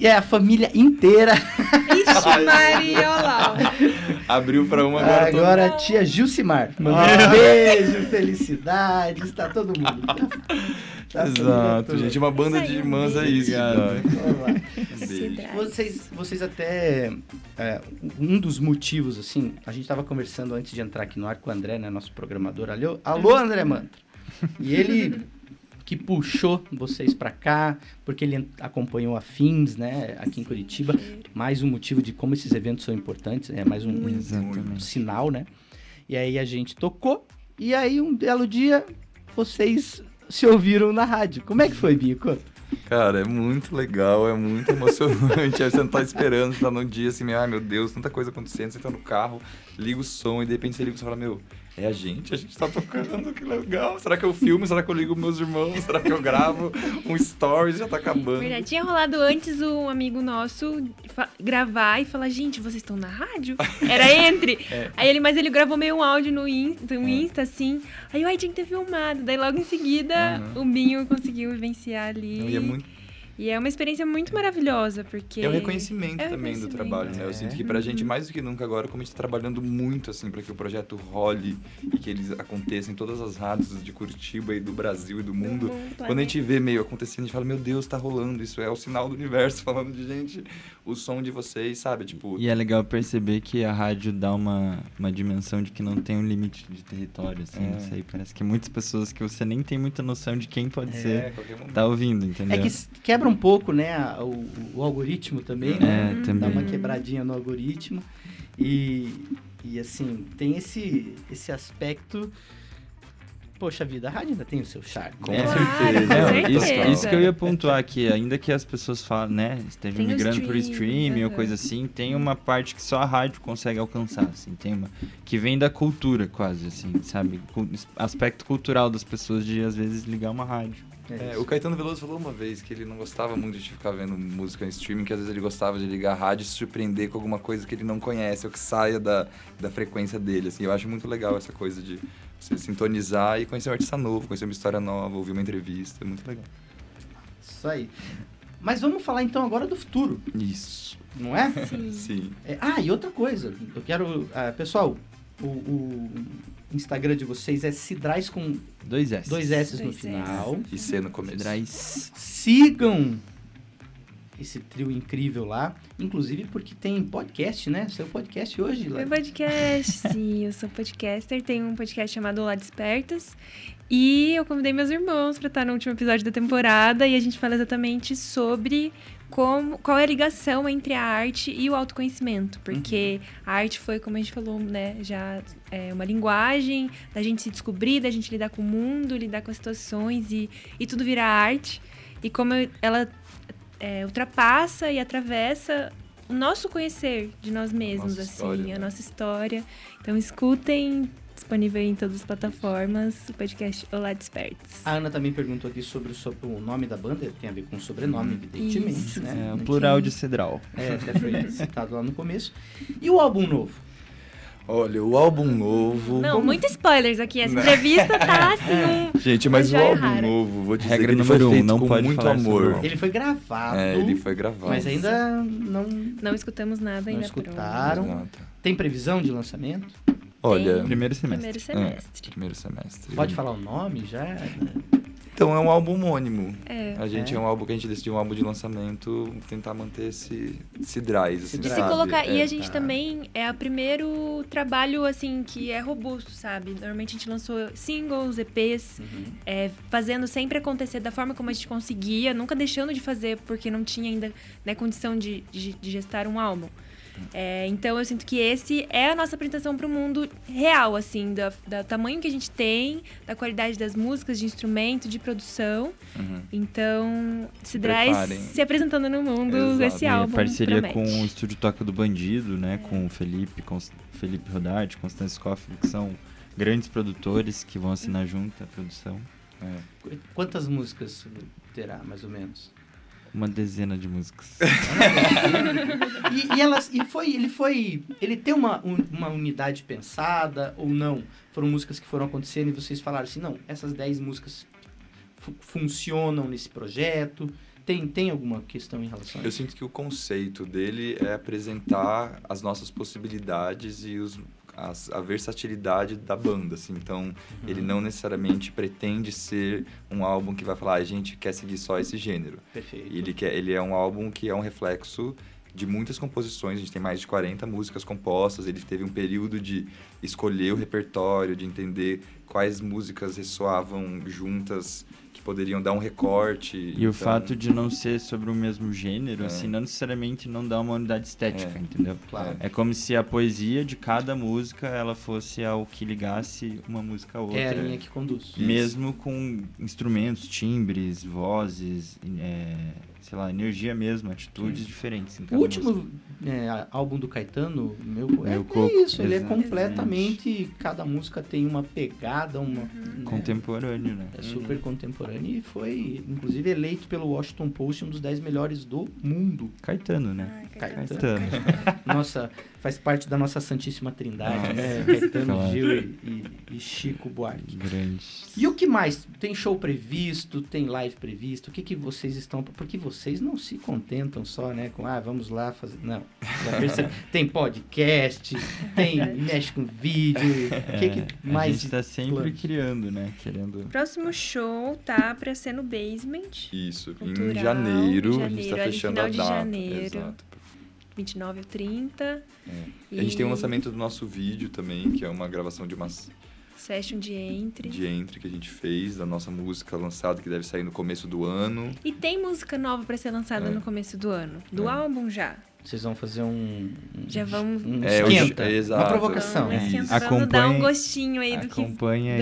É a família inteira. Ixi, Maria, olha lá. Abriu pra uma agora. Agora a tia Gilcimar. Mandou um beijo, felicidade. Está todo mundo. Tá família Exato, gente. Uma banda de aí, um irmãs é né? Olá. Cidrais. Vocês, vocês até. é, um dos motivos, assim, a gente estava conversando antes de entrar aqui no ar com o André, né? Nosso programador. Alô, alô André Mantra. E ele que puxou vocês para cá, porque ele acompanhou a FIMS, né? Aqui em Curitiba. Mais um motivo de como esses eventos são importantes. É mais um, um- um sinal, né? E aí a gente tocou. E aí um belo dia vocês se ouviram na rádio. Como é que foi, Bico? Cara, é muito legal, é muito emocionante. Aí você não tá esperando, você tá num dia assim, ai meu Deus, tanta coisa acontecendo, você tá no carro, liga o som e de repente você liga e você fala, meu, é a gente, a gente tá tocando, que legal. Será que eu filmo? Será que eu ligo meus irmãos? Será que eu gravo um stories? Já tá acabando. Verdade, tinha rolado antes um amigo nosso gravar e falar, gente, vocês estão na rádio? Era entre. Aí ele, mas ele gravou meio um áudio no Insta, no Insta assim. Aí eu, ai, tinha que ter filmado. Daí logo em seguida, o Binho conseguiu vivenciar ali. E é muito E é uma experiência muito maravilhosa, porque... É o reconhecimento É o também do reconhecimento. trabalho, né? Eu É. sinto que pra gente, mais do que nunca agora, como a gente tá trabalhando muito, assim, pra que o projeto role e que eles aconteçam em todas as rádios de Curitiba e do Brasil e do mundo. mundo, Quando a gente vê meio acontecendo, a gente fala, meu Deus, tá rolando, isso é o sinal do universo falando de gente, o som de vocês, sabe? Tipo, E é legal perceber que a rádio dá uma, uma dimensão de que não tem um limite de território, assim, É. não sei. Parece que muitas pessoas que você nem tem muita noção de quem pode é, ser, tá ouvindo, entendeu? É que quebra um pouco, né, o, o algoritmo também, É, né? Dá também. uma quebradinha no algoritmo. E, e assim, tem esse, esse aspecto. Poxa vida, a rádio ainda tem o seu charme. Com né? Claro, certeza. com Não, certeza. isso, isso que eu ia pontuar aqui, ainda que as pessoas falam, né, estejam Tem o migrando por streaming, streaming ou coisa assim, tem uma parte que só a rádio consegue alcançar, assim, tem uma que vem da cultura quase, assim, sabe? Aspecto cultural das pessoas de às vezes ligar uma rádio. É, isso. o Caetano Veloso falou uma vez que ele não gostava muito de ficar vendo música em streaming, que às vezes ele gostava de ligar a rádio e se surpreender com alguma coisa que ele não conhece, ou que saia da, da frequência dele, assim. Eu acho muito legal essa coisa de você sintonizar e conhecer um artista novo, conhecer uma história nova, ouvir uma entrevista, é muito legal. Isso aí. Mas vamos falar então agora do futuro, Isso. não é? Sim. Sim. É, ah, e outra coisa, eu quero. ah, pessoal, o, o Instagram de vocês é Cidrais com Dois S. dois S no Dois final. E C no começo. Drais. Sigam esse trio incrível lá. Inclusive porque tem podcast, né? Seu podcast hoje, lá. Meu podcast, sim, eu sou podcaster, tenho um podcast chamado Olá Despertas. E eu convidei meus irmãos para estar no último episódio da temporada e a gente fala exatamente sobre como, qual é a ligação entre a arte e o autoconhecimento. Porque a arte foi, como a gente falou, né, já é uma linguagem da gente se descobrir, da gente lidar com o mundo, lidar com as situações e, e tudo virar arte. E como ela é, ultrapassa e atravessa o nosso conhecer de nós mesmos, Nossa assim, história, a né? nossa história. Então escutem, disponível em todas as plataformas, o podcast Olá Despertos. A Ana também perguntou aqui sobre o, so- o nome da banda, tem a ver com o sobrenome, evidentemente, Isso. né? É, o plural de Cedral. É, até foi citado lá no começo. E o álbum novo? Olha, o álbum novo. Não, muitos spoilers aqui. Essa entrevista tá assim, um... Gente, mas o álbum rara. novo, vou dizer Regra que ele foi número um, feito não com pode muito amor. Ele foi gravado, É, ele foi gravado. mas ainda não, Não escutamos nada não ainda. escutaram. Exato. Tem previsão de lançamento? Olha, Tem. Primeiro semestre. Primeiro semestre. primeiro semestre. Pode falar o nome já? Então é um álbum homônimo. É. A gente é. É. um álbum que a gente decidiu um álbum de lançamento, tentar manter esse, esse drive, assim, De se colocar. E É. a gente também é o primeiro trabalho, assim, que é robusto, sabe? Normalmente a gente lançou singles, EPs, é, fazendo sempre acontecer da forma como a gente conseguia, nunca deixando de fazer porque não tinha ainda né, condição de, de, de gestar um álbum. É, então eu sinto que esse é a nossa apresentação para o mundo real, assim, da, da tamanho que a gente tem, da qualidade das músicas, de instrumento, de produção. Uhum. Então, Se preparem. se apresentando no mundo, Exato. esse E álbum parceria promete. com o Estúdio Toca do Bandido, né? Com o Felipe, com Felipe Rodarte, Constância Scoff, que são grandes produtores que vão assinar junto a produção. É. Qu- Quantas músicas terá, mais ou menos? Uma dezena de músicas. E, e elas, e foi, ele foi, ele tem uma, uma unidade pensada ou não? Foram músicas que foram acontecendo e vocês falaram assim, não, essas 10 músicas fu- funcionam nesse projeto? Tem, tem alguma questão em relação a Eu isso? sinto que o conceito dele é apresentar as nossas possibilidades e os, as- a versatilidade da banda, assim. Então, ele não necessariamente pretende ser um álbum que vai falar, "Ah, a gente quer seguir só esse gênero. Perfeito. Ele, quer, ele é um álbum que é um reflexo de muitas composições, a gente tem mais de 40 músicas compostas, ele teve um período de escolher o repertório, de entender quais músicas ressoavam juntas, poderiam dar um recorte. E então- o fato de não ser sobre o mesmo gênero, É. assim, não necessariamente não dá uma unidade estética, É. entendeu? Claro. É como se a poesia de cada música ela fosse ao que ligasse uma música a outra. É a linha que conduz. Mesmo com instrumentos, timbres, vozes, é, sei lá, energia mesmo, atitudes diferentes. Em O último é, álbum do Caetano, meu, é, Meu é Coco, isso, ele é completamente, cada música tem uma pegada, uma... né, Contemporâneo, né? É super contemporâneo e foi, inclusive, eleito pelo Washington Post um dos 10 melhores do mundo. Caetano, né? Caetano. Caetano. Nossa, faz parte da nossa Santíssima Trindade, Nossa, né? Caetano, claro. Gil e, e- e Chico Buarque. Grande. E o que mais? Tem show previsto? Tem live previsto? O que, que vocês estão... Porque vocês não se contentam só, né? Com, ah, vamos lá fazer... Não. Tem podcast, tem... mexe com vídeo. O que, que É, mais... A gente tá sempre planos? criando, né? Querendo. Próximo show tá pra ser no Basement, Isso, Cultural, em janeiro, em a gente janeiro, tá ali, fechando final a de data. janeiro. Exato. 29 ou 30. A gente tem um E lançamento do nosso vídeo também, que é uma gravação de umas Session de Entre. de entry que a gente fez, da nossa música lançada, que deve sair no começo do ano. E tem música nova pra ser lançada É. no começo do ano. Do É. álbum já. Vocês vão fazer um... Já vamos- Um É, esquenta. é, uma exato. provocação. Vamos É esquentando, dar um Acompanhe- gostinho aí do que, aí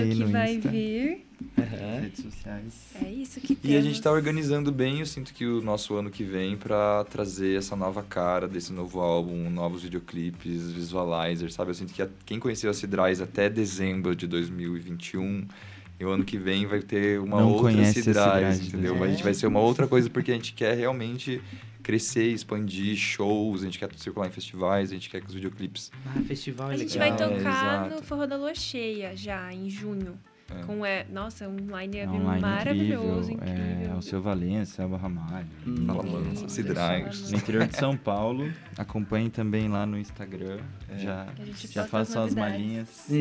do que no vai Insta, vir. Aham. redes sociais. É isso que E a gente temos. tá organizando bem, eu sinto que o nosso ano que vem pra trazer essa nova cara desse novo álbum, novos videoclipes, visualizers, sabe? Eu sinto que a- quem conheceu a Cidrais até dezembro de 2021, e o ano que vem vai ter uma Não outra Cidrais, entendeu? né? A gente vai ser uma outra coisa porque a gente quer realmente crescer, expandir shows, a gente quer circular em festivais, a gente quer que os videoclipes... Ah, festival é A gente legal. vai É, tocar exato. no Forró da Lua Cheia já, em junho. É. Com, é, nossa, um line-up É um line maravilhoso, incrível. incrível. É, o seu Valença, Elba Ramalho. Hum, isso. Cidrais. No interior de São Paulo. Acompanhe também lá no Instagram. É. Já, já façam as. Isso.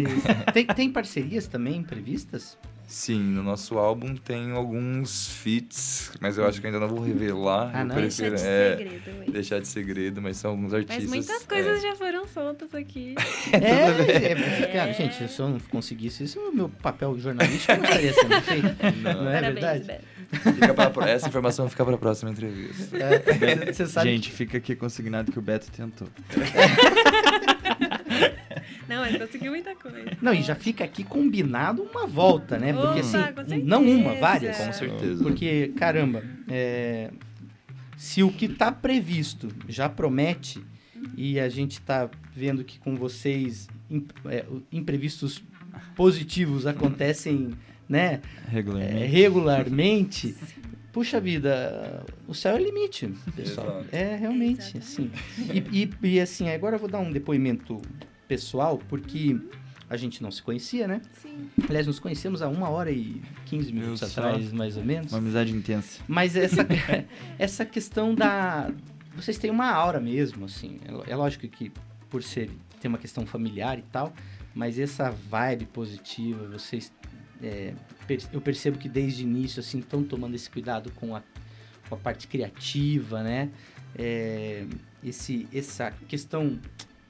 tem, tem parcerias também previstas? Sim, no nosso álbum tem alguns feats, mas eu acho que ainda não vou revelar. Ah, eu não? Prefiro de é, segredo, ué. deixar de segredo, mas são alguns artistas. Mas muitas coisas já foram soltas aqui. É, é, cara, gente, se eu não conseguisse isso, o meu papel jornalístico não estaria sendo feito. Não, é Parabéns, verdade? Beto. Fica pra essa informação fica para a próxima entrevista. É, você sabe Gente, fica aqui consignado que o Beto tentou. Não, mas conseguiu muita coisa. Não, e já fica aqui combinado uma volta, né? Porque Opa, assim, não uma, várias. Com certeza. Porque, caramba, é, se o que tá previsto já promete e a gente tá vendo que com vocês é, imprevistos positivos acontecem, né, é, Regularmente. regularmente, puxa vida, o céu é o limite, pessoal. Exato. É realmente, assim. E, e, e, assim, agora eu vou dar um depoimento pessoal, porque a gente não se conhecia, né? Sim. Aliás, nos conhecemos há uma hora e 15 minutos Eu só- atrás, mais ou menos. Uma amizade intensa. Mas essa, essa questão da. Vocês têm uma aura mesmo, assim. É, é lógico que por ser ter uma questão familiar e tal, mas essa vibe positiva, vocês é, eu percebo que desde o início, assim, estão tomando esse cuidado com a, com a parte criativa, né? É, esse, essa questão,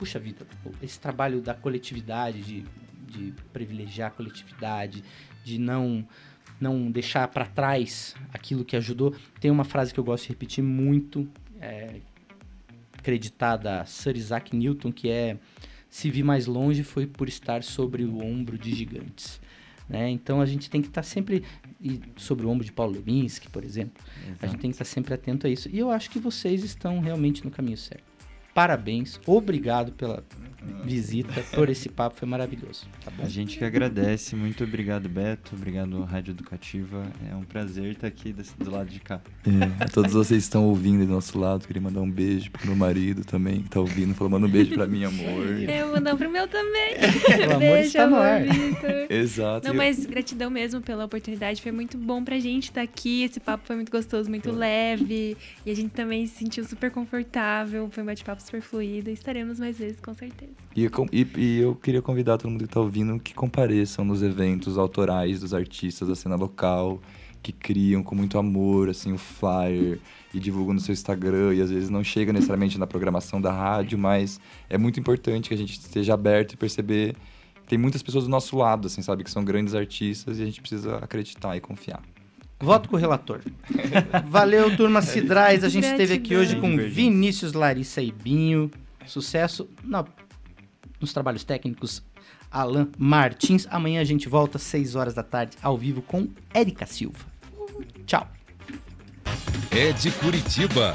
puxa vida, esse trabalho da coletividade, de, de privilegiar a coletividade, de não não deixar para trás aquilo que ajudou. Tem uma frase que eu gosto de repetir muito, é, acreditada a Sir Isaac Newton, que é se vi mais longe foi por estar sobre o ombro de gigantes. Né? Então a gente tem que estar tá sempre e sobre o ombro de Paulo Leminski, por exemplo. Exato. A gente tem que estar tá sempre atento a isso. E eu acho que vocês estão realmente no caminho certo. Parabéns, obrigado pela visita, por esse papo, foi maravilhoso. Tá a gente que agradece, muito obrigado Beto, obrigado Rádio Educativa, é um prazer estar aqui desse, do lado de cá. É, todos vocês estão ouvindo do nosso lado, queria mandar um beijo pro meu marido também, que tá ouvindo, falou, manda um beijo pra mim, amor. Eu vou mandar pro meu também. o amor beijo, está no ar. Exato. Não, mas gratidão mesmo pela oportunidade, foi muito bom pra gente estar aqui, esse papo foi muito gostoso, muito leve, e a gente também se sentiu super confortável, foi um bate-papo super fluido, estaremos mais vezes, com certeza. E, e, e, eu queria convidar todo mundo que está ouvindo que compareçam nos eventos autorais dos artistas da cena local, que criam com muito amor, assim, o flyer e divulgam no seu Instagram e às vezes não chega necessariamente na programação da rádio, mas é muito importante que a gente esteja aberto e perceber tem muitas pessoas do nosso lado, assim, sabe, que são grandes artistas e a gente precisa acreditar e confiar. Voto com o relator. Valeu, turma Cidrais. A gente esteve aqui hoje com Vinícius, Larissa e Binho. Sucesso na nos trabalhos técnicos, Alan Martins. Amanhã a gente volta às 6 horas da tarde, ao vivo, com Érica Silva. Tchau. É de Curitiba.